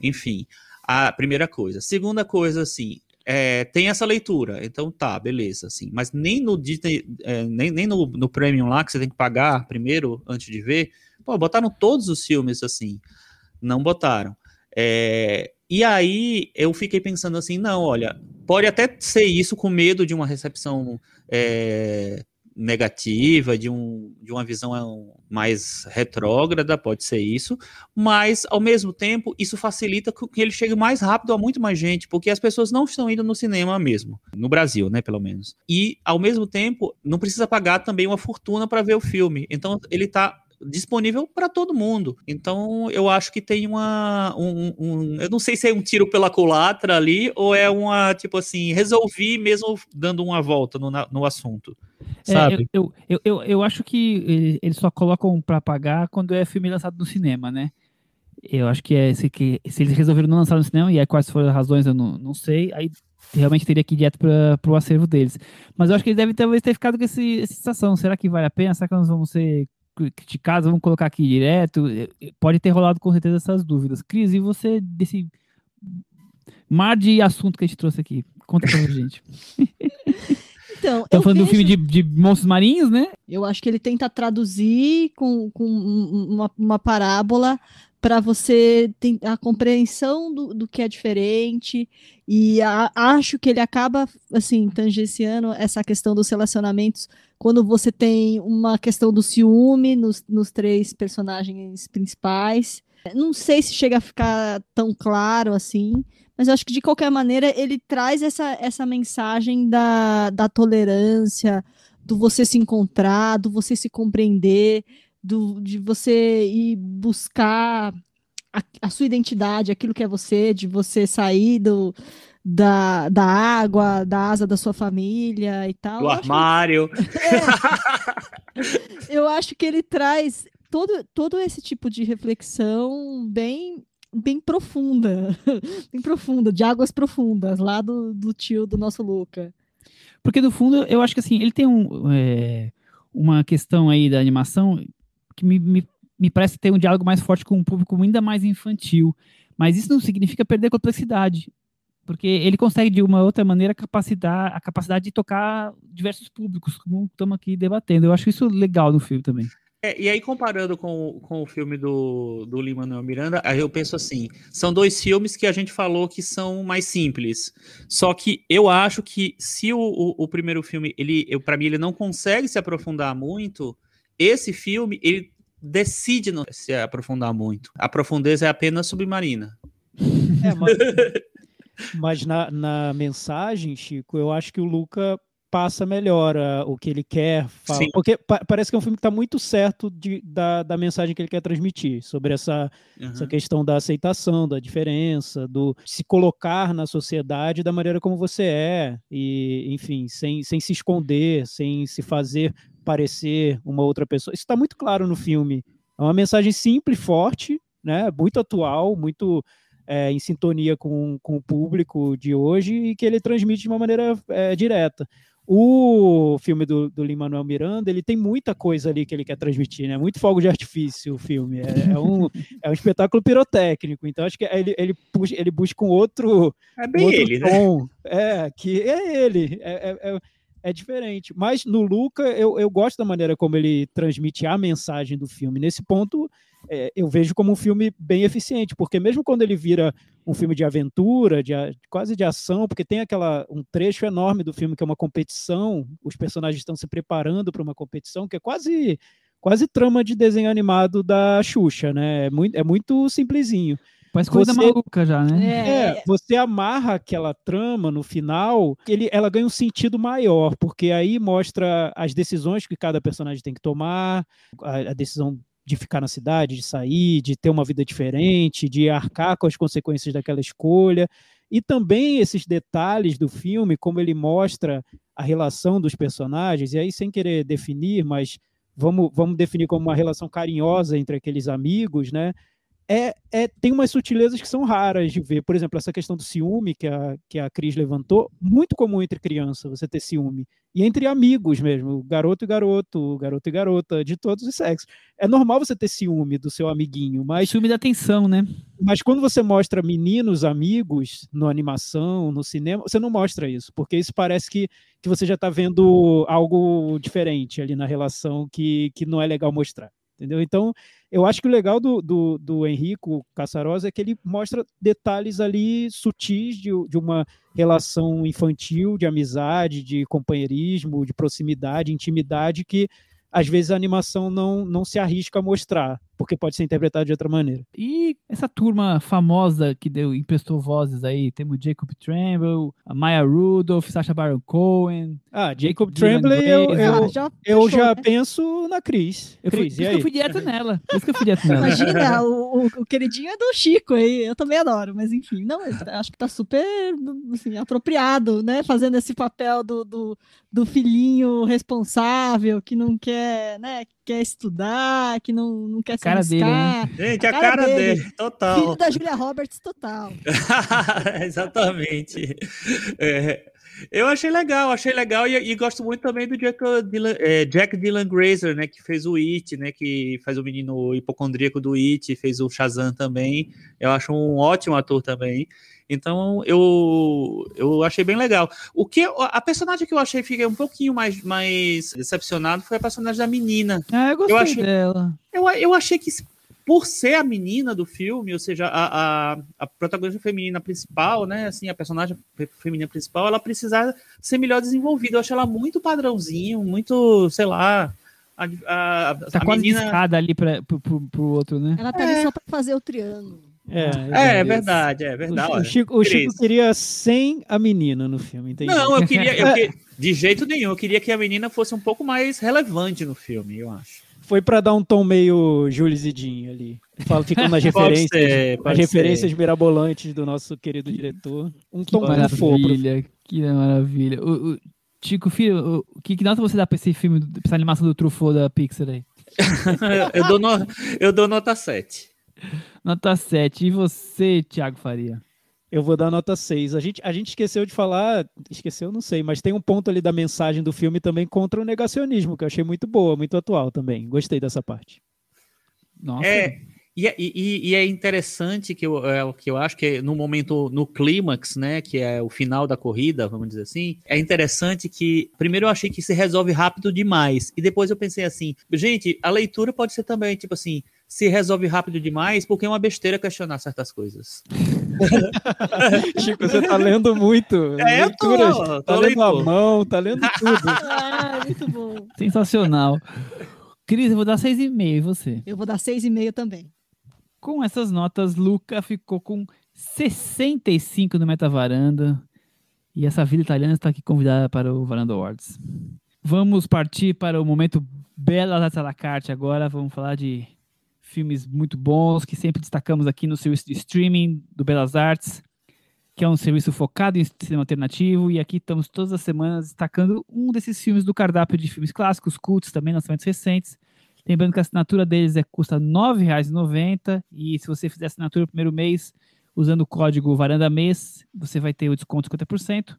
Enfim, a primeira coisa. Segunda coisa, assim, é, tem essa leitura, então tá, beleza, assim, mas nem no Disney, é, nem, nem no, no Premium lá, que você tem que pagar primeiro antes de ver, pô, botaram todos os filmes assim, não botaram. É, e aí eu fiquei pensando assim, não, olha, pode até ser isso com medo de uma recepção é, negativa, de, um, de uma visão mais retrógrada, pode ser isso, mas ao mesmo tempo isso facilita que ele chegue mais rápido a muito mais gente, porque as pessoas não estão indo no cinema mesmo, no Brasil, né, pelo menos. E ao mesmo tempo não precisa pagar também uma fortuna para ver o filme. Então ele está disponível para todo mundo. Então, eu acho que tem uma. Um, um, eu não sei se é um tiro pela culatra ali ou é uma, tipo assim, resolvi mesmo dando uma volta no, no assunto. Sabe? É, eu, eu, eu, eu, acho que eles só colocam para pagar quando é filme lançado no cinema, né? Eu acho que é se, que, se eles resolveram não lançar no cinema, e aí quais foram as razões, eu não, não sei, aí realmente teria que ir direto para o acervo deles. Mas eu acho que eles devem talvez ter ficado com esse, essa sensação. Será que vale a pena? Será que nós vamos ser criticados, vamos colocar aqui direto. Eh, eh, pode ter rolado com certeza essas dúvidas. Cris, e você desse mar de assunto que a gente trouxe aqui? Conta pra gente. *laughs* Então, Estamos falando vejo... do filme de, de, monstros marinhos, né? Eu acho que ele tenta traduzir com, com uma, uma parábola para você ter a compreensão do, do que é diferente. E a, acho que ele acaba, assim, tangenciando essa questão dos relacionamentos quando você tem uma questão do ciúme nos, nos três personagens principais. Não sei se chega a ficar tão claro assim, mas acho que de qualquer maneira ele traz essa, essa mensagem da, da tolerância, do você se encontrar, do você se compreender, do, de você ir buscar a, a, sua identidade, aquilo que é você, de você sair do, da, da água, da asa da sua família e tal. Do armário. Que, é, eu acho que ele traz todo, todo esse tipo de reflexão bem bem profunda, *laughs* bem profunda, de águas profundas, lá do, do tio do nosso Luca. Porque, no fundo, eu acho que assim, ele tem um, é, uma questão aí da animação que me, me, me parece ter um diálogo mais forte com um público ainda mais infantil. Mas isso não significa perder complexidade. Porque ele consegue, de uma outra maneira, capacitar, a capacidade de tocar diversos públicos, como estamos aqui debatendo. Eu acho isso legal no filme também. É, e aí, comparando com, com o filme do, do Lin-Manuel Miranda, aí eu penso assim, são dois filmes que a gente falou que são mais simples. Só que eu acho que se o, o, o primeiro filme, ele, para mim, ele não consegue se aprofundar muito, esse filme, ele decide não se aprofundar muito. A profundeza é apenas submarina. É, mas, *laughs* mas na, na mensagem, Chico, eu acho que o Luca passa melhor uh, o que ele quer falar. Porque pa parece que é um filme que está muito certo de, da, da mensagem que ele quer transmitir, sobre essa, uhum. essa questão da aceitação, da diferença, do se colocar na sociedade da maneira como você é, e, enfim, sem, sem se esconder, sem se fazer parecer uma outra pessoa. Isso está muito claro no filme. É uma mensagem simples, forte, né? muito atual, muito é, em sintonia com, com o público de hoje e que ele transmite de uma maneira é, direta. O filme do, do Lin-Manuel Miranda, ele tem muita coisa ali que ele quer transmitir, né? Muito fogo de artifício o filme. É, é um, é um espetáculo pirotécnico. Então, acho que ele, ele, puxa, ele busca um outro, é bem um outro ele, tom. Né? É, que é ele. É, é, diferente. Mas no Luca, eu, eu gosto da maneira como ele transmite a mensagem do filme. Nesse ponto, é, eu vejo como um filme bem eficiente, porque mesmo quando ele vira um filme de aventura, de, quase de ação, porque tem aquela um trecho enorme do filme que é uma competição, os personagens estão se preparando para uma competição que é quase quase trama de desenho animado da Xuxa, né? É muito, é muito simplesinho. Parece coisa você, maluca já, né? É, é, você amarra aquela trama no final, ele, ela ganha um sentido maior, porque aí mostra as decisões que cada personagem tem que tomar, a, a decisão de ficar na cidade, de sair, de ter uma vida diferente, de arcar com as consequências daquela escolha. E também esses detalhes do filme, como ele mostra a relação dos personagens, e aí sem querer definir, mas vamos, vamos definir como uma relação carinhosa entre aqueles amigos, né? É, é, tem umas sutilezas que são raras de ver. Por exemplo, essa questão do ciúme que a, que a Cris levantou, muito comum entre criança você ter ciúme. E entre amigos mesmo, garoto e garoto, garoto e garota, de todos os sexos. É normal você ter ciúme do seu amiguinho, mas. Ciúme da atenção, né? Mas quando você mostra meninos amigos no animação, no cinema, você não mostra isso, porque isso parece que, que você já está vendo algo diferente ali na relação que, que não é legal mostrar entendeu? Então, eu acho que o legal do, do, do Henrico Caçarosa é que ele mostra detalhes ali sutis de, de uma relação infantil, de amizade, de companheirismo, de proximidade, intimidade, que às vezes a animação não, não se arrisca a mostrar, porque pode ser interpretado de outra maneira. E essa turma famosa que deu, emprestou vozes aí, temos Jacob Tremble, a Maya Rudolph, Sacha Baron Cohen. Ah, Jacob Tremble, eu, eu, ah, já, eu já né? penso na Cris. Eu Cris, fui, eu fui direto nela. Por isso que eu fui direto nela. Imagina, o, o, queridinho é do Chico aí, eu também adoro, mas enfim, não, acho que tá super assim, apropriado, né, fazendo esse papel do, do, do filhinho responsável, que não quer, né, quer estudar, que não, não quer se cara dele, né? Gente, a, a cara, cara dele, dele, total. Filho da Julia Roberts, total. *laughs* Exatamente. É, eu achei legal, achei legal e, e gosto muito também do Jack Dylan, é, Jack Dylan Grazer, né, que fez o It, né, que faz o menino hipocondríaco do It, fez o Shazam também. Eu acho um ótimo ator também. Então eu, eu achei bem legal. O que a personagem que eu achei fiquei um pouquinho mais, mais decepcionado foi a personagem da menina. Ah, eu gostei eu achei, dela. Eu, eu achei que por ser a menina do filme, ou seja, a, a, a, protagonista feminina principal, né, assim, a personagem feminina principal, ela precisa ser melhor desenvolvida. Eu acho ela muito padrãozinho, muito, sei lá, a, a, tá a quase menina... escada ali para pro, pro, pro, outro, né? Ela tá é. ali só para fazer o triângulo. É, é, é verdade, é verdade. O, Chico, o Chico, queria sem a menina no filme, entendeu? Não, eu queria, eu queria, *laughs* de jeito nenhum, eu queria que a menina fosse um pouco mais relevante no filme, eu acho. Foi para dar um tom meio Júlio Zidinho ali. Fala, ficando nas referências, ser, as referências mirabolantes do nosso querido diretor. Um tom maravilha, que maravilha. O, o, Chico, filho, o que, que nota você dá pra esse filme, pra essa animação do Truffaut da Pixar aí? *laughs* eu, dou no, eu dou nota 7. Nota 7. E você, Thiago Faria? Eu vou dar nota 6. A gente, a gente esqueceu de falar, esqueceu, não sei, mas tem um ponto ali da mensagem do filme também contra o negacionismo, que eu achei muito boa, muito atual também. Gostei dessa parte. Nossa. É, e, é, e, e, é interessante que eu, é, que eu acho que no momento, no clímax, né, que é o final da corrida, vamos dizer assim, é interessante que, primeiro eu achei que se resolve rápido demais, e depois eu pensei assim, gente, a leitura pode ser também, tipo assim, se resolve rápido demais, porque é uma besteira questionar certas coisas. *laughs* Chico, você tá lendo muito. É, Leituras, tô, tô tá lendo a mão, tá lendo tudo. *laughs* ah, muito bom. Sensacional. Cris, eu vou dar 6,5 e você? Eu vou dar 6,5 também. Com essas notas, Luca ficou com 65 no Metavaranda. E essa vila italiana está aqui convidada para o Varanda Awards. Vamos partir para o momento Bela da la carte agora. Vamos falar de filmes muito bons que sempre destacamos aqui no serviço de streaming do Belas Artes, que é um serviço focado em cinema alternativo. E aqui estamos todas as semanas destacando um desses filmes do cardápio de filmes clássicos, cultos, também lançamentos recentes. Lembrando que a assinatura deles é, custa R$ 9,90 e se você fizer assinatura no primeiro mês usando o código Varanda Mês, você vai ter o desconto de 50%.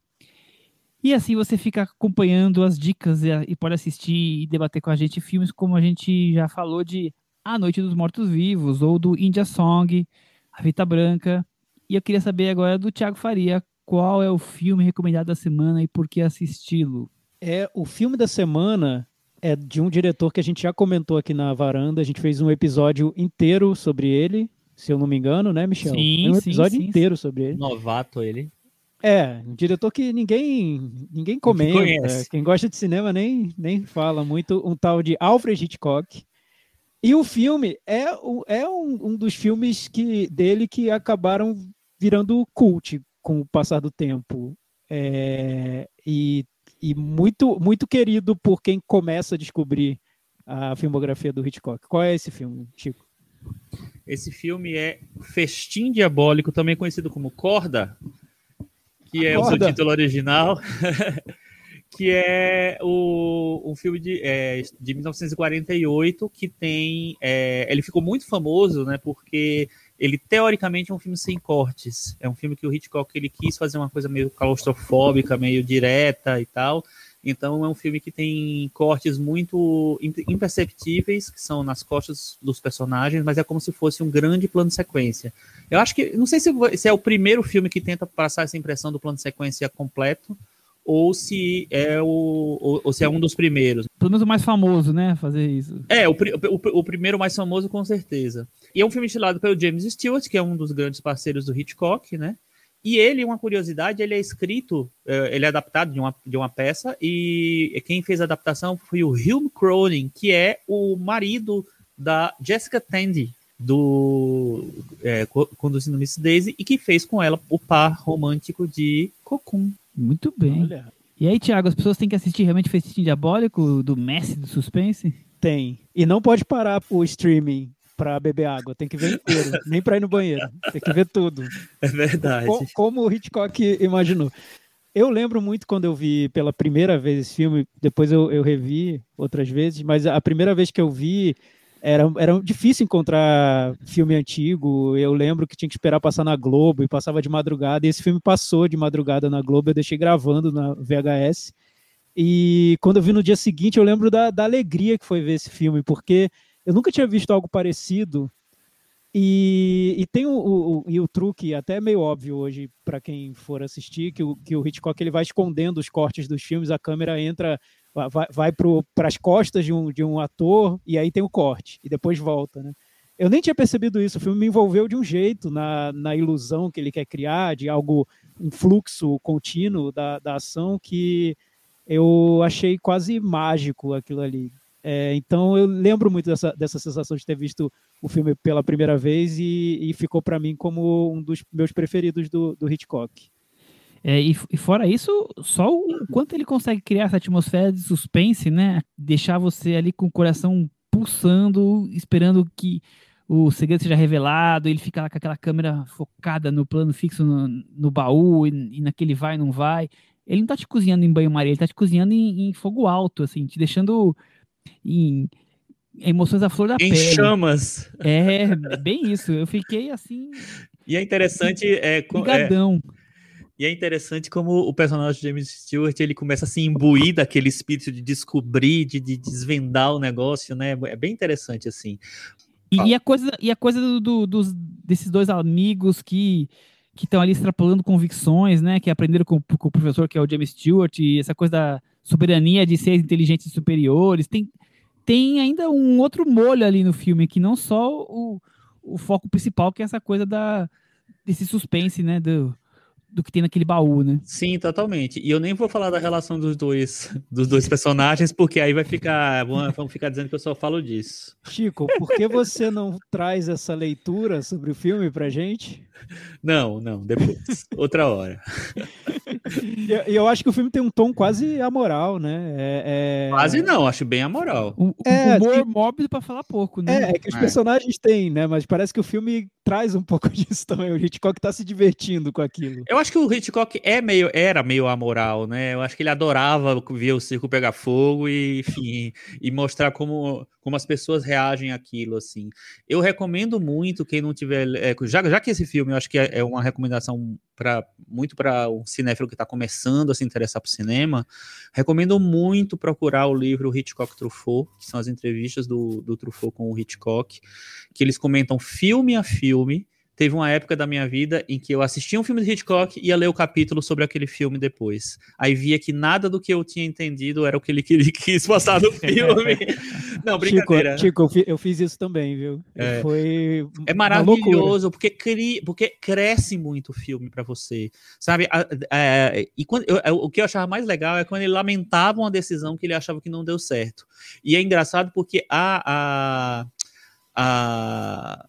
E assim você fica acompanhando as dicas e, e pode assistir e debater com a gente filmes como a gente já falou de A Noite dos Mortos Vivos ou do India Song, A Vita Branca. E eu queria saber agora do Thiago Faria qual é o filme recomendado da semana e por que assisti-lo. É o filme da semana é de um diretor que a gente já comentou aqui na varanda. A gente fez um episódio inteiro sobre ele, se eu não me engano, né, Michel? Sim, um sim, episódio sim, inteiro sobre ele. Novato ele. É, um diretor que ninguém ninguém comenta. Quem gosta de cinema nem, nem fala muito. Um tal de Alfred Hitchcock. E o filme é, é um, um dos filmes que, dele que acabaram virando cult com o passar do tempo. É, e e muito, muito querido por quem começa a descobrir a filmografia do Hitchcock. Qual é esse filme, Chico? Esse filme é Festim Diabólico, também conhecido como Corda, que é o seu título original, *laughs* que é o, um filme de, é, de 1948 que tem. É, ele ficou muito famoso, né? Porque ele teoricamente é um filme sem cortes. É um filme que o Hitchcock ele quis fazer uma coisa meio claustrofóbica, meio direta e tal. Então é um filme que tem cortes muito imperceptíveis, que são nas costas dos personagens, mas é como se fosse um grande plano de sequência. Eu acho que, não sei se, se é o primeiro filme que tenta passar essa impressão do plano de sequência completo, ou se é o ou, ou, se é um dos primeiros. Pelo menos o mais famoso, né? Fazer isso. É, o, o, o, primeiro mais famoso, com certeza. E é um filme estilado pelo James Stewart, que é um dos grandes parceiros do Hitchcock, né? E ele, uma curiosidade, ele é escrito, é, ele é adaptado de uma, de uma peça, e quem fez a adaptação foi o Hume Cronin, que é o marido da Jessica Tandy, do é, Conduzindo Miss Daisy, e que fez com ela o par romântico de Cocoon. Muito bem. Olha. E aí, Thiago, as pessoas têm que assistir realmente Festim Diabólico do Messi do Suspense? Tem. E não pode parar o streaming para beber água, tem que ver inteiro, *laughs* nem para ir no banheiro, tem que ver tudo. É verdade. Co como o Hitchcock imaginou. Eu lembro muito quando eu vi pela primeira vez esse filme, depois eu, eu revi outras vezes, mas a primeira vez que eu vi, era, era difícil encontrar filme antigo. Eu lembro que tinha que esperar passar na Globo e passava de madrugada. E esse filme passou de madrugada na Globo, eu deixei gravando na VHS. E quando eu vi no dia seguinte, eu lembro da, da alegria que foi ver esse filme, porque eu nunca tinha visto algo parecido. E, e tem o, o, e o truque, até meio óbvio hoje para quem for assistir, que o, que o Hitchcock ele vai escondendo os cortes dos filmes, a câmera entra vai, vai para as costas de um, de um ator e aí tem o corte e depois volta, né? eu nem tinha percebido isso. O filme me envolveu de um jeito na, na ilusão que ele quer criar, de algo, um fluxo contínuo da, da ação que eu achei quase mágico aquilo ali. É, então eu lembro muito dessa, dessa sensação de ter visto o filme pela primeira vez e, e ficou para mim como um dos meus preferidos do, do Hitchcock. É, e, e, fora isso, só o quanto ele consegue criar essa atmosfera de suspense, né? Deixar você ali com o coração pulsando, esperando que o segredo seja revelado, ele fica lá com aquela câmera focada no plano fixo no, no baú e, e, naquele vai não vai. Ele não tá te cozinhando em banho-maria, ele tá te cozinhando em, em, fogo alto, assim, te deixando em emoções à flor da em pele. Em chamas. É, bem isso. Eu fiquei assim. E é interessante. É, ligadão. É, e é interessante como o personagem de James Stewart ele começa a se imbuir daquele espírito de descobrir, de, de desvendar o negócio, né? É bem interessante assim. E, e a coisa, e a coisa do, do, dos, desses dois amigos que que estão ali extrapolando convicções, né? Que aprenderam com, com, o professor que é o James Stewart e essa coisa da soberania de seres inteligentes superiores. Tem, tem ainda um outro molho ali no filme que não só o, o foco principal que é essa coisa da desse suspense, né? Do, do que tem naquele baú, né? Sim, totalmente. E eu nem vou falar da relação dos dois, dos dois personagens, porque aí vai ficar, vão ficar dizendo que eu só falo disso. Chico, por que você não traz essa leitura sobre o filme pra gente? Não, não, depois, outra hora. E eu, eu, acho que o filme tem um tom quase amoral, né? É, é... Quase não, acho bem amoral. Um, é, humor assim, móvel para falar pouco, né? É, é que os é. personagens têm, né? Mas parece que o filme traz um pouco *laughs* disso também. O Hitchcock tá se divertindo com aquilo. Eu acho que o Hitchcock é meio, era meio amoral, né? Eu acho que ele adorava ver o circo pegar fogo e, enfim, e mostrar como, como as pessoas reagem àquilo, assim. Eu recomendo muito quem não tiver, é, já, já que esse filme eu acho que é, é uma recomendação para muito para o cinéfilo que está começando a se interessar por cinema, recomendo muito procurar o livro Hitchcock Truffaut, que são as entrevistas do, do Truffaut com o Hitchcock, que eles comentam filme a filme teve uma época da minha vida em que eu assistia um filme de Hitchcock e ia ler o capítulo sobre aquele filme depois. Aí via que nada do que eu tinha entendido era o que ele *laughs* quis passar no *laughs* filme. Não, brincadeira. Chico, Chico eu, fiz isso também, viu? É, Foi é maravilhoso, porque, cri, porque cresce muito o filme para você, sabe? e quando, eu, o que eu achava mais legal é quando ele lamentava uma decisão que ele achava que não deu certo. E é engraçado porque a, a, a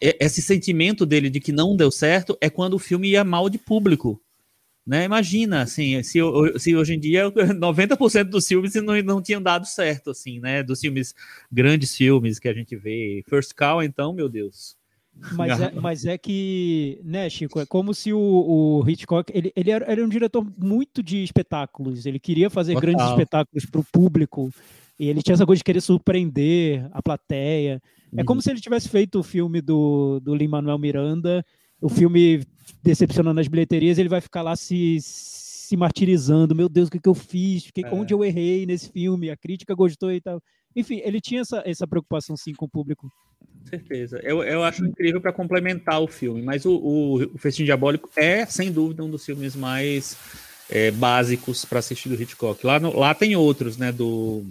esse sentimento dele de que não deu certo é quando o filme ia mal de público. Né? Imagina, assim, se, se hoje em dia 90% *laughs* dos filmes não, não tinham dado certo, assim, né? Dos filmes, grandes filmes que a gente vê. First Call, então, meu Deus. Mas é, *laughs* mas é que, né, Chico, é como se o, o Hitchcock, ele, ele era, era, um diretor muito de espetáculos, ele queria fazer Total. grandes espetáculos para o público, e ele tinha essa coisa de querer surpreender a plateia. É como uhum. se ele tivesse feito o filme do, do Lin-Manuel Miranda, o filme decepcionando as bilheterias, ele vai ficar lá se, se martirizando. Meu Deus, o que, que eu fiz? Que, é. Onde eu errei nesse filme? A crítica gostou e tal. Enfim, ele tinha essa, essa preocupação sim com o público. Certeza. Eu, eu acho incrível para complementar o filme, mas o, o, o Festim Diabólico é, sem dúvida, um dos filmes mais é, básicos para assistir do Hitchcock. Lá, no, lá tem outros, né? Do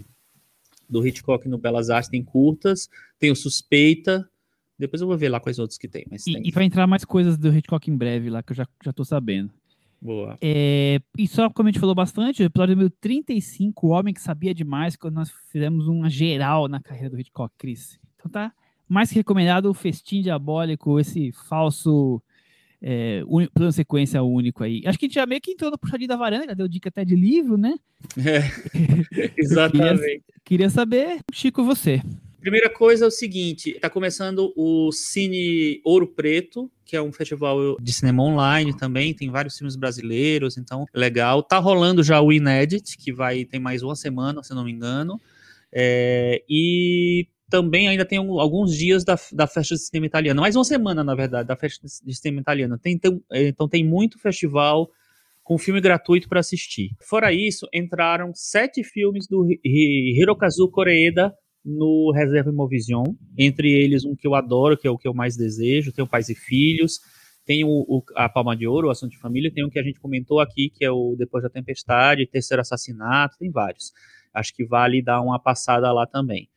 do Hitchcock no Belas Artes tem curtas, tem o Suspeita, depois eu vou ver lá quais outros que tem. Mas e, tem. e vai entrar mais coisas do Hitchcock em breve lá, que eu já, já tô sabendo. Boa. É, e só como a gente falou bastante, o episódio número 35, O Homem que Sabia Demais, quando nós fizemos uma geral na carreira do Hitchcock, Chris. Então tá mais que recomendado o Festim Diabólico, esse falso é, un... plano sequência único aí. Acho que a gente já meio que entrou no puxadinho da varanda, já deu dica até de livro, né? *laughs* É, *laughs* exatamente. queria, queria, saber, Chico, você. Primeira coisa é o seguinte, está começando o Cine Ouro Preto, que é um festival de cinema online também, tem vários filmes brasileiros, então legal. Tá rolando já o Inédit, que vai tem mais uma semana, se não me engano. É, e também ainda tem alguns dias da, da festa de cinema italiano, mais uma semana, na verdade, da festa de cinema italiano. Tem, tem, então tem muito festival com filme gratuito para assistir. Fora isso, entraram sete filmes do Hirokazu Koreeda no Reserva Imovision, entre eles um que eu adoro, que é o que eu mais desejo, tem o Pais e Filhos, tem o, o, a Palma de Ouro, o Assunto de Família, tem um que a gente comentou aqui, que é o Depois da Tempestade, Terceiro Assassinato, tem vários. Acho que vale dar uma passada lá também.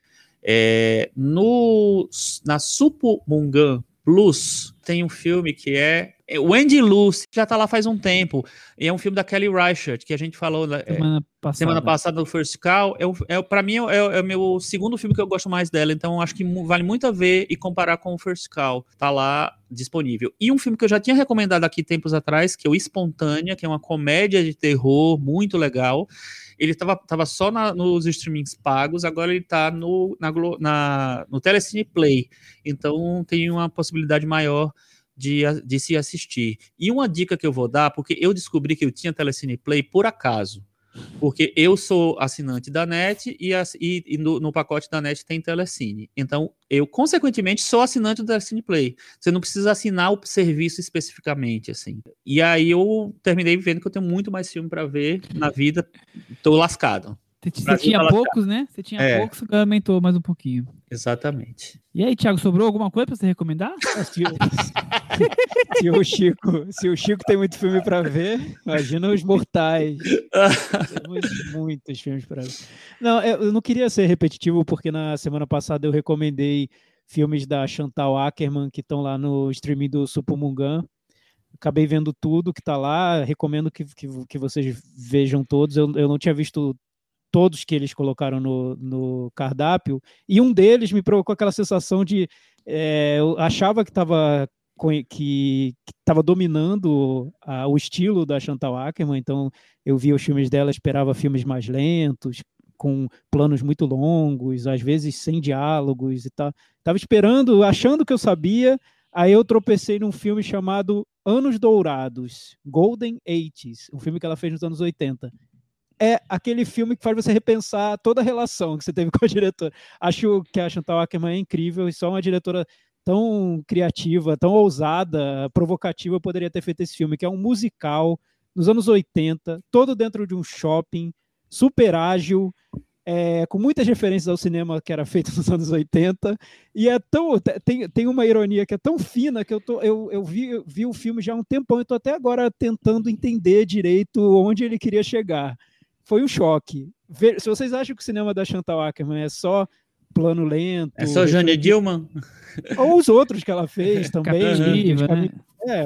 É, no, na Supomungan Plus tem um filme que é é, o Andy Luce já tá lá faz um tempo. E é um filme da Kelly Reichardt, que a gente falou é, semana, passada. semana passada no First Call. É, é, para mim, é, é, o meu segundo filme que eu gosto mais dela. Então, acho que vale muito a ver e comparar com o First Call. Tá lá disponível. E um filme que eu já tinha recomendado aqui tempos atrás, que é o Espontânea, que é uma comédia de terror muito legal. Ele estava tava só na, nos streamings pagos, agora ele está no, na, na, no Telecine Play. Então, tem uma possibilidade maior de, de se assistir. E uma dica que eu vou dar, porque eu descobri que eu tinha Telecine Play por acaso. Porque eu sou assinante da NET e, e, e no, no, pacote da NET tem Telecine. Então, eu, consequentemente, sou assinante do Telecine Play. Você não precisa assinar o serviço especificamente, assim. E aí eu terminei vendo que eu tenho muito mais filme para ver na vida. Tô lascado. Você tinha poucos, né? Você tinha é. poucos, aumentou mais um pouquinho. Exatamente. E aí, Thiago, sobrou alguma coisa para você recomendar? *laughs* se, se, o Chico, se o Chico tem muito filme para ver, imagina os mortais. Temos muitos filmes para ver. Não, eu não queria ser repetitivo, porque na semana passada eu recomendei filmes da Chantal Ackerman que estão lá no streaming do Supumungan. Acabei vendo tudo que está lá, recomendo que, que, que, vocês vejam todos. Eu, eu não tinha visto todos que eles colocaram no, no cardápio, e um deles me provocou aquela sensação de é, eu achava que estava que estava dominando a, o estilo da Chantal Ackerman, então eu via os filmes dela, esperava filmes mais lentos, com planos muito longos, às vezes sem diálogos e tal. Tava esperando, achando que eu sabia, aí eu tropecei num filme chamado Anos Dourados, Golden Eighties, um filme que ela fez nos anos 80 é aquele filme que faz você repensar toda a relação que você teve *laughs* com a diretora. Acho que a Chantal Ackerman é incrível e só uma diretora tão criativa, tão ousada, provocativa poderia ter feito esse filme, que é um musical nos anos 80, todo dentro de um shopping, super ágil, é, com muitas referências ao cinema que era feito *laughs* nos anos 80, e é tão, tem, tem uma ironia que é tão fina que eu, tô, eu, eu vi, eu vi o filme já há um tempão e estou até agora tentando entender direito onde ele queria chegar foi um choque. Ver, se vocês acham que o cinema da Chantal Ackerman é só plano lento. É só Jane Dillman? Ou os outros que ela fez *laughs* também. né? É,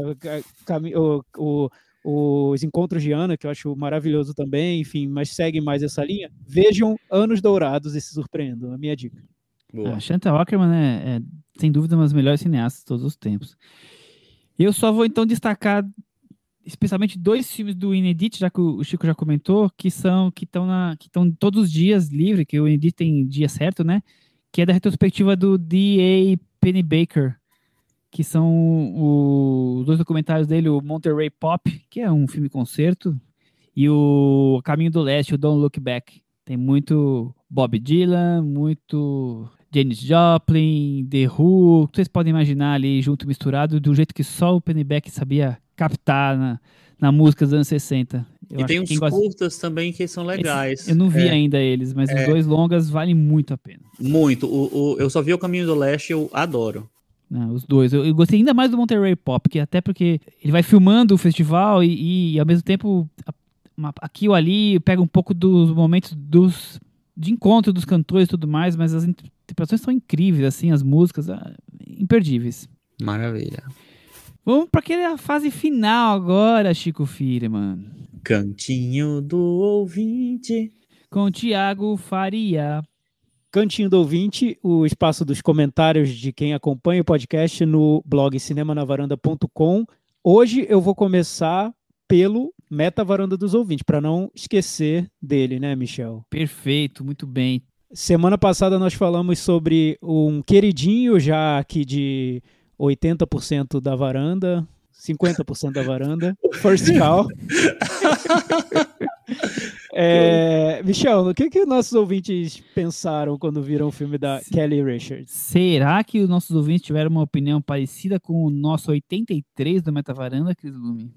o, o, os Encontros de Ana, que eu acho maravilhoso também, enfim, mas seguem mais essa linha. Vejam Anos Dourados e se surpreendam, a minha dica. Boa. A Chantal Ackerman é, é, sem dúvida, uma das melhores cineastas de todos os tempos. Eu só vou então destacar especialmente dois filmes do Inedit, já que o Chico já comentou, que são que estão na que estão todos os dias livre, que o Inedit tem dia certo, né? Que é da retrospectiva do D.A. Penny Baker, que são os dois documentários dele, o Monterey Pop, que é um filme concerto, e o Caminho do Leste, o Don't Look Back. Tem muito Bob Dylan, muito Janis Joplin, The Who, vocês podem imaginar ali junto misturado, do jeito que só o Pennyback sabia captar na, na música dos anos 60. Eu e tem uns curtas também que são legais. Esse, eu não vi é. ainda eles, mas é. os dois longas valem muito a pena. Muito. O, o, eu só vi o Caminho do Leste, eu adoro. Não, os dois. Eu, eu, gostei ainda mais do Monterey Pop, que até porque ele vai filmando o festival e, e ao mesmo tempo aqui ou ali pega um pouco dos momentos dos de encontro dos cantores e tudo mais, mas as interpretações são incríveis, assim, as músicas, ah, imperdíveis. Maravilha. Vamos para aquela fase final agora, Chico Firman. Cantinho do ouvinte. Com Tiago Faria. Cantinho do ouvinte, o espaço dos comentários de quem acompanha o podcast no blog cinemanavaranda.com. Hoje eu vou começar pelo Meta Varanda dos Ouvintes, para não esquecer dele, né, Michel? Perfeito, muito bem. Semana passada nós falamos sobre um queridinho já aqui de 80% da varanda, 50% da varanda, First Call. *laughs* é, Michel, o que, que nossos ouvintes pensaram quando viram o filme da Kelly Richards? Será que os nossos ouvintes tiveram uma opinião parecida com o nosso 83 do Meta Varanda, Cris Lume?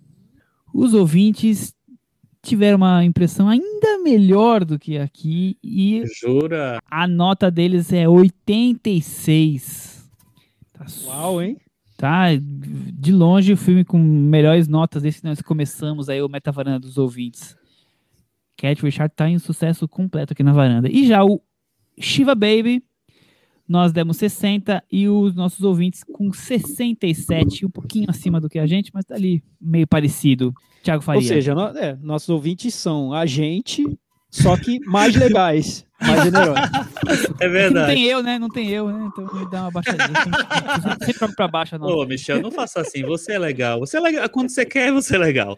Os ouvintes tiveram uma impressão ainda melhor do que aqui e Jura? a nota deles é 86. Tá Uau, hein? Tá de longe o filme com melhores notas desde que nós começamos aí o Metavaranda dos ouvintes. Cat Richard tá em sucesso completo aqui na varanda. E já o Shiva Baby nós demos 60 e os nossos ouvintes com 67, um pouquinho acima do que a gente, mas tá ali meio parecido. Tiago Faria. Ou seja, é, nossos ouvintes são a gente, só que mais legais, mais generosos. É verdade. não tem eu, né? Não tem eu, né? Então me dá uma baixadinha. Sempre joga pra baixo. Não. Ô, Michel, não faça assim. Você é legal. Você é legal. Quando você quer, você é legal.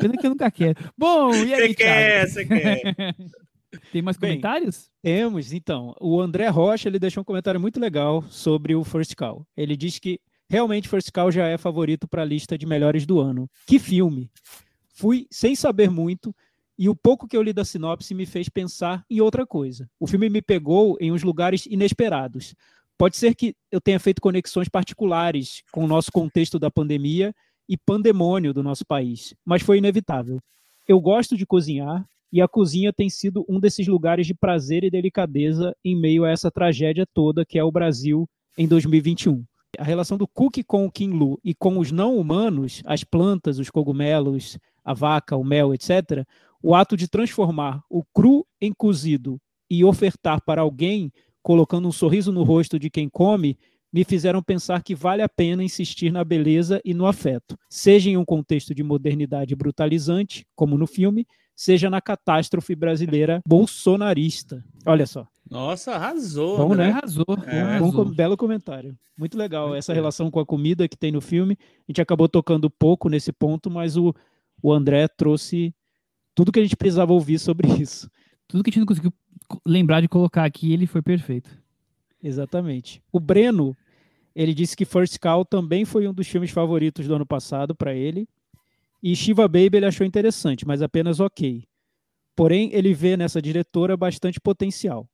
Pena que eu nunca quero. Bom, e aí, Você quer, você *laughs* quer. Tem mais Bem, comentários? Temos, então. O André Rocha ele deixou um comentário muito legal sobre o First Call. Ele diz que realmente First Call já é favorito para a lista de melhores do ano. Que filme! Fui sem saber muito e o pouco que eu li da sinopse me fez pensar em outra coisa. O filme me pegou em uns lugares inesperados. Pode ser que eu tenha feito conexões particulares com o nosso contexto da pandemia e pandemônio do nosso país, mas foi inevitável. Eu gosto de cozinhar e a cozinha tem sido um desses lugares de prazer e delicadeza em meio a essa tragédia toda que é o Brasil em 2021. A relação do Cook com o King Lu e com os não humanos, as plantas, os cogumelos, a vaca, o mel, etc., o ato de transformar o cru em cozido e ofertar para alguém, colocando um sorriso no rosto de quem come, me fizeram pensar que vale a pena insistir na beleza e no afeto, seja em um contexto de modernidade brutalizante, como no filme, seja na catástrofe brasileira bolsonarista. Olha só. Nossa, arrasou. Bom, André. né? Arrasou. É. arrasou. Um belo comentário. Muito legal essa relação com a comida que tem no filme. A gente acabou tocando pouco nesse ponto, mas o, o André trouxe tudo que a gente precisava ouvir sobre *laughs* isso. Tudo que a gente não conseguiu lembrar de colocar aqui, ele foi perfeito. Exatamente. O Breno, ele disse que First Call também foi um dos filmes favoritos do ano passado para ele. E Shiva Baby ele achou interessante, mas apenas ok. Porém, ele vê nessa diretora bastante potencial.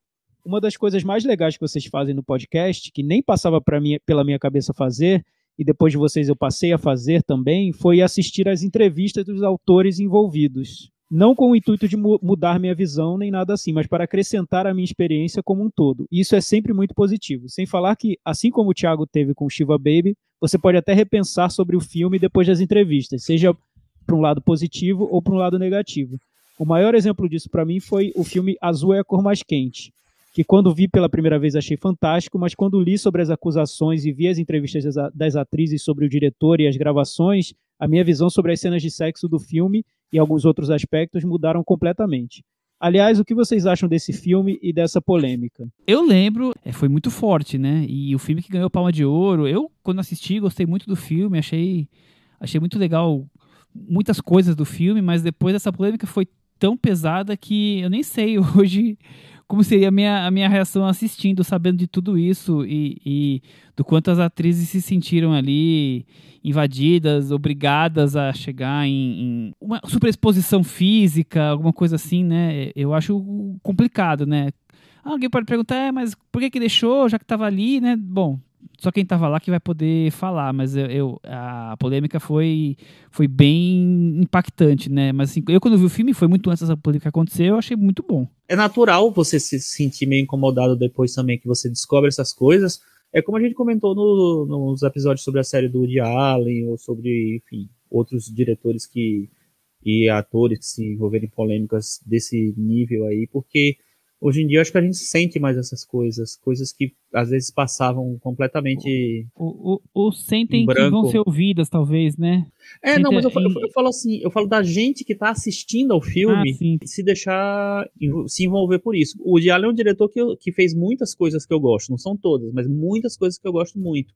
Uma das coisas mais legais que vocês fazem no podcast, que nem passava mim, pela minha cabeça fazer, e depois de vocês eu passei a fazer também, foi assistir às entrevistas dos autores envolvidos. Não com o intuito de mu- mudar minha visão nem nada assim, mas para acrescentar a minha experiência como um todo. E isso é sempre muito positivo. Sem falar que, assim como o Thiago teve com Shiva Baby, você pode até repensar sobre o filme depois das entrevistas, seja para um lado positivo ou para um lado negativo. O maior exemplo disso para mim foi o filme Azul é a cor mais quente, que quando vi pela primeira vez achei fantástico, mas quando li sobre as acusações e vi as entrevistas das, das atrizes sobre o diretor e as gravações, a minha visão sobre as cenas de sexo do filme e alguns outros aspectos mudaram completamente. Aliás, o que vocês acham desse filme e dessa polêmica? Eu lembro, é, foi muito forte, né? E o filme que ganhou Palma de Ouro, eu, quando assisti, gostei muito do filme, achei, achei muito legal muitas coisas do filme, mas depois essa polêmica foi tão pesada que eu nem sei *laughs* hoje como seria a minha, a minha reação assistindo, sabendo de tudo isso e, e do quanto as atrizes se sentiram ali invadidas, obrigadas a chegar em, em uma superexposição física, alguma coisa assim, né? Eu acho complicado, né? Ah, Alguém pode perguntar, é, mas por que que deixou, já que estava ali, né? Bom, só quem estava lá que vai poder falar, mas eu, eu- a polêmica foi, foi bem impactante, né? Mas assim, eu quando vi o filme, foi muito antes dessa polêmica acontecer, eu achei muito bom. É natural você se sentir meio incomodado depois também que você descobre essas coisas. É como a gente comentou no- nos episódios sobre a série do Woody Allen, ou sobre, enfim, outros diretores que e atores que se envolveram em polêmicas desse nível aí, porque hoje em dia acho que a gente sente mais essas coisas, coisas que às vezes passavam completamente. O, o, o sentem Em que vão branco. ser ouvidas, talvez, né? É, não, mas eu, eu, eu falo assim, eu falo da gente que tá assistindo ao filme Ah, se deixar se envolver por isso. O Allen é um diretor que, eu- que fez muitas coisas que eu gosto, não são todas, mas muitas coisas que eu gosto muito.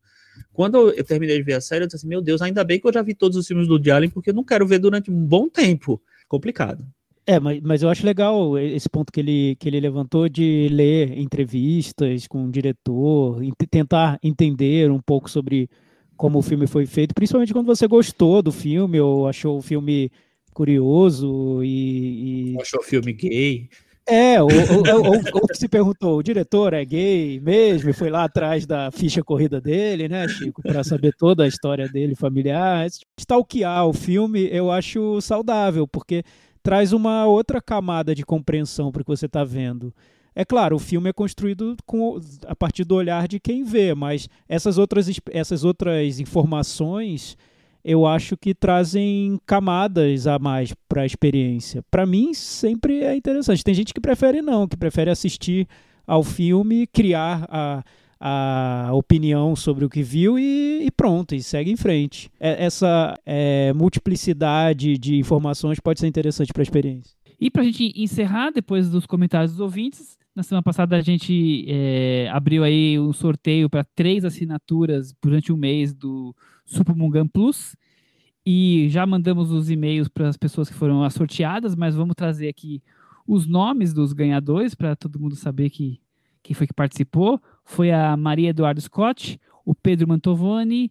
Quando eu, terminei de ver a série, eu disse assim, meu Deus, ainda bem que eu já vi todos os filmes do Allen, porque eu não quero ver durante um bom tempo. Complicado. É, mas, mas eu acho legal esse ponto que ele, que ele levantou de ler entrevistas com o diretor, ent- tentar entender um pouco sobre como o filme foi feito, principalmente quando você gostou do filme ou achou o filme curioso e, e- Achou o filme gay. é, ou, ou, ou- ou se perguntou, o diretor é gay mesmo, e foi lá atrás da ficha corrida dele, né, Chico, para saber toda a história dele familiar. Stalkear o filme eu acho saudável, porque traz uma outra camada de compreensão para o que você está vendo. É claro, o filme é construído com, a partir do olhar de quem vê, mas essas outras, es- essas outras informações eu acho que trazem camadas a mais para a experiência. Para mim, sempre é interessante. Tem gente que prefere não, que prefere assistir ao filme, criar a, a opinião sobre o que viu e, e pronto, e segue em frente. É, essa é, multiplicidade de informações pode ser interessante para a experiência. E para a gente encerrar, depois dos comentários dos ouvintes, na semana passada a gente é, abriu aí um sorteio para três assinaturas durante um mês do Supermungan Plus. E já mandamos os e-mails para as pessoas que foram sorteadas, mas vamos trazer aqui os nomes dos ganhadores para todo mundo saber que quem foi que participou. Foi a Maria Eduardo Scott, o Pedro Mantovani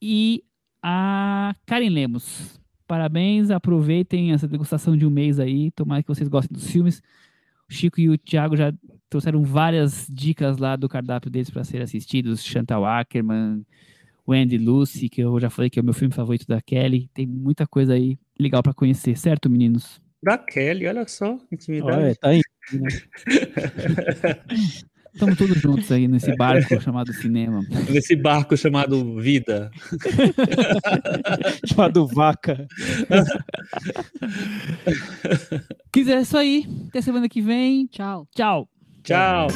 e a Karen Lemos. Parabéns, aproveitem essa degustação de um mês aí. Tomara que vocês gostem dos filmes. O Chico e o Thiago já trouxeram várias dicas lá do cardápio deles para serem assistidos. Chantal Ackerman, Wendy Lucy, que eu já falei que é o meu filme favorito da Kelly. Tem muita coisa aí legal para conhecer, certo, meninos? Da Kelly, olha só, intimidade. Olha, tá aí. Né? *laughs* Estamos todos juntos aí nesse barco *laughs* chamado cinema. Nesse barco chamado vida. *laughs* chamado vaca. *laughs* Quiser é isso aí. Até semana que vem. Tchau. Tchau. Tchau.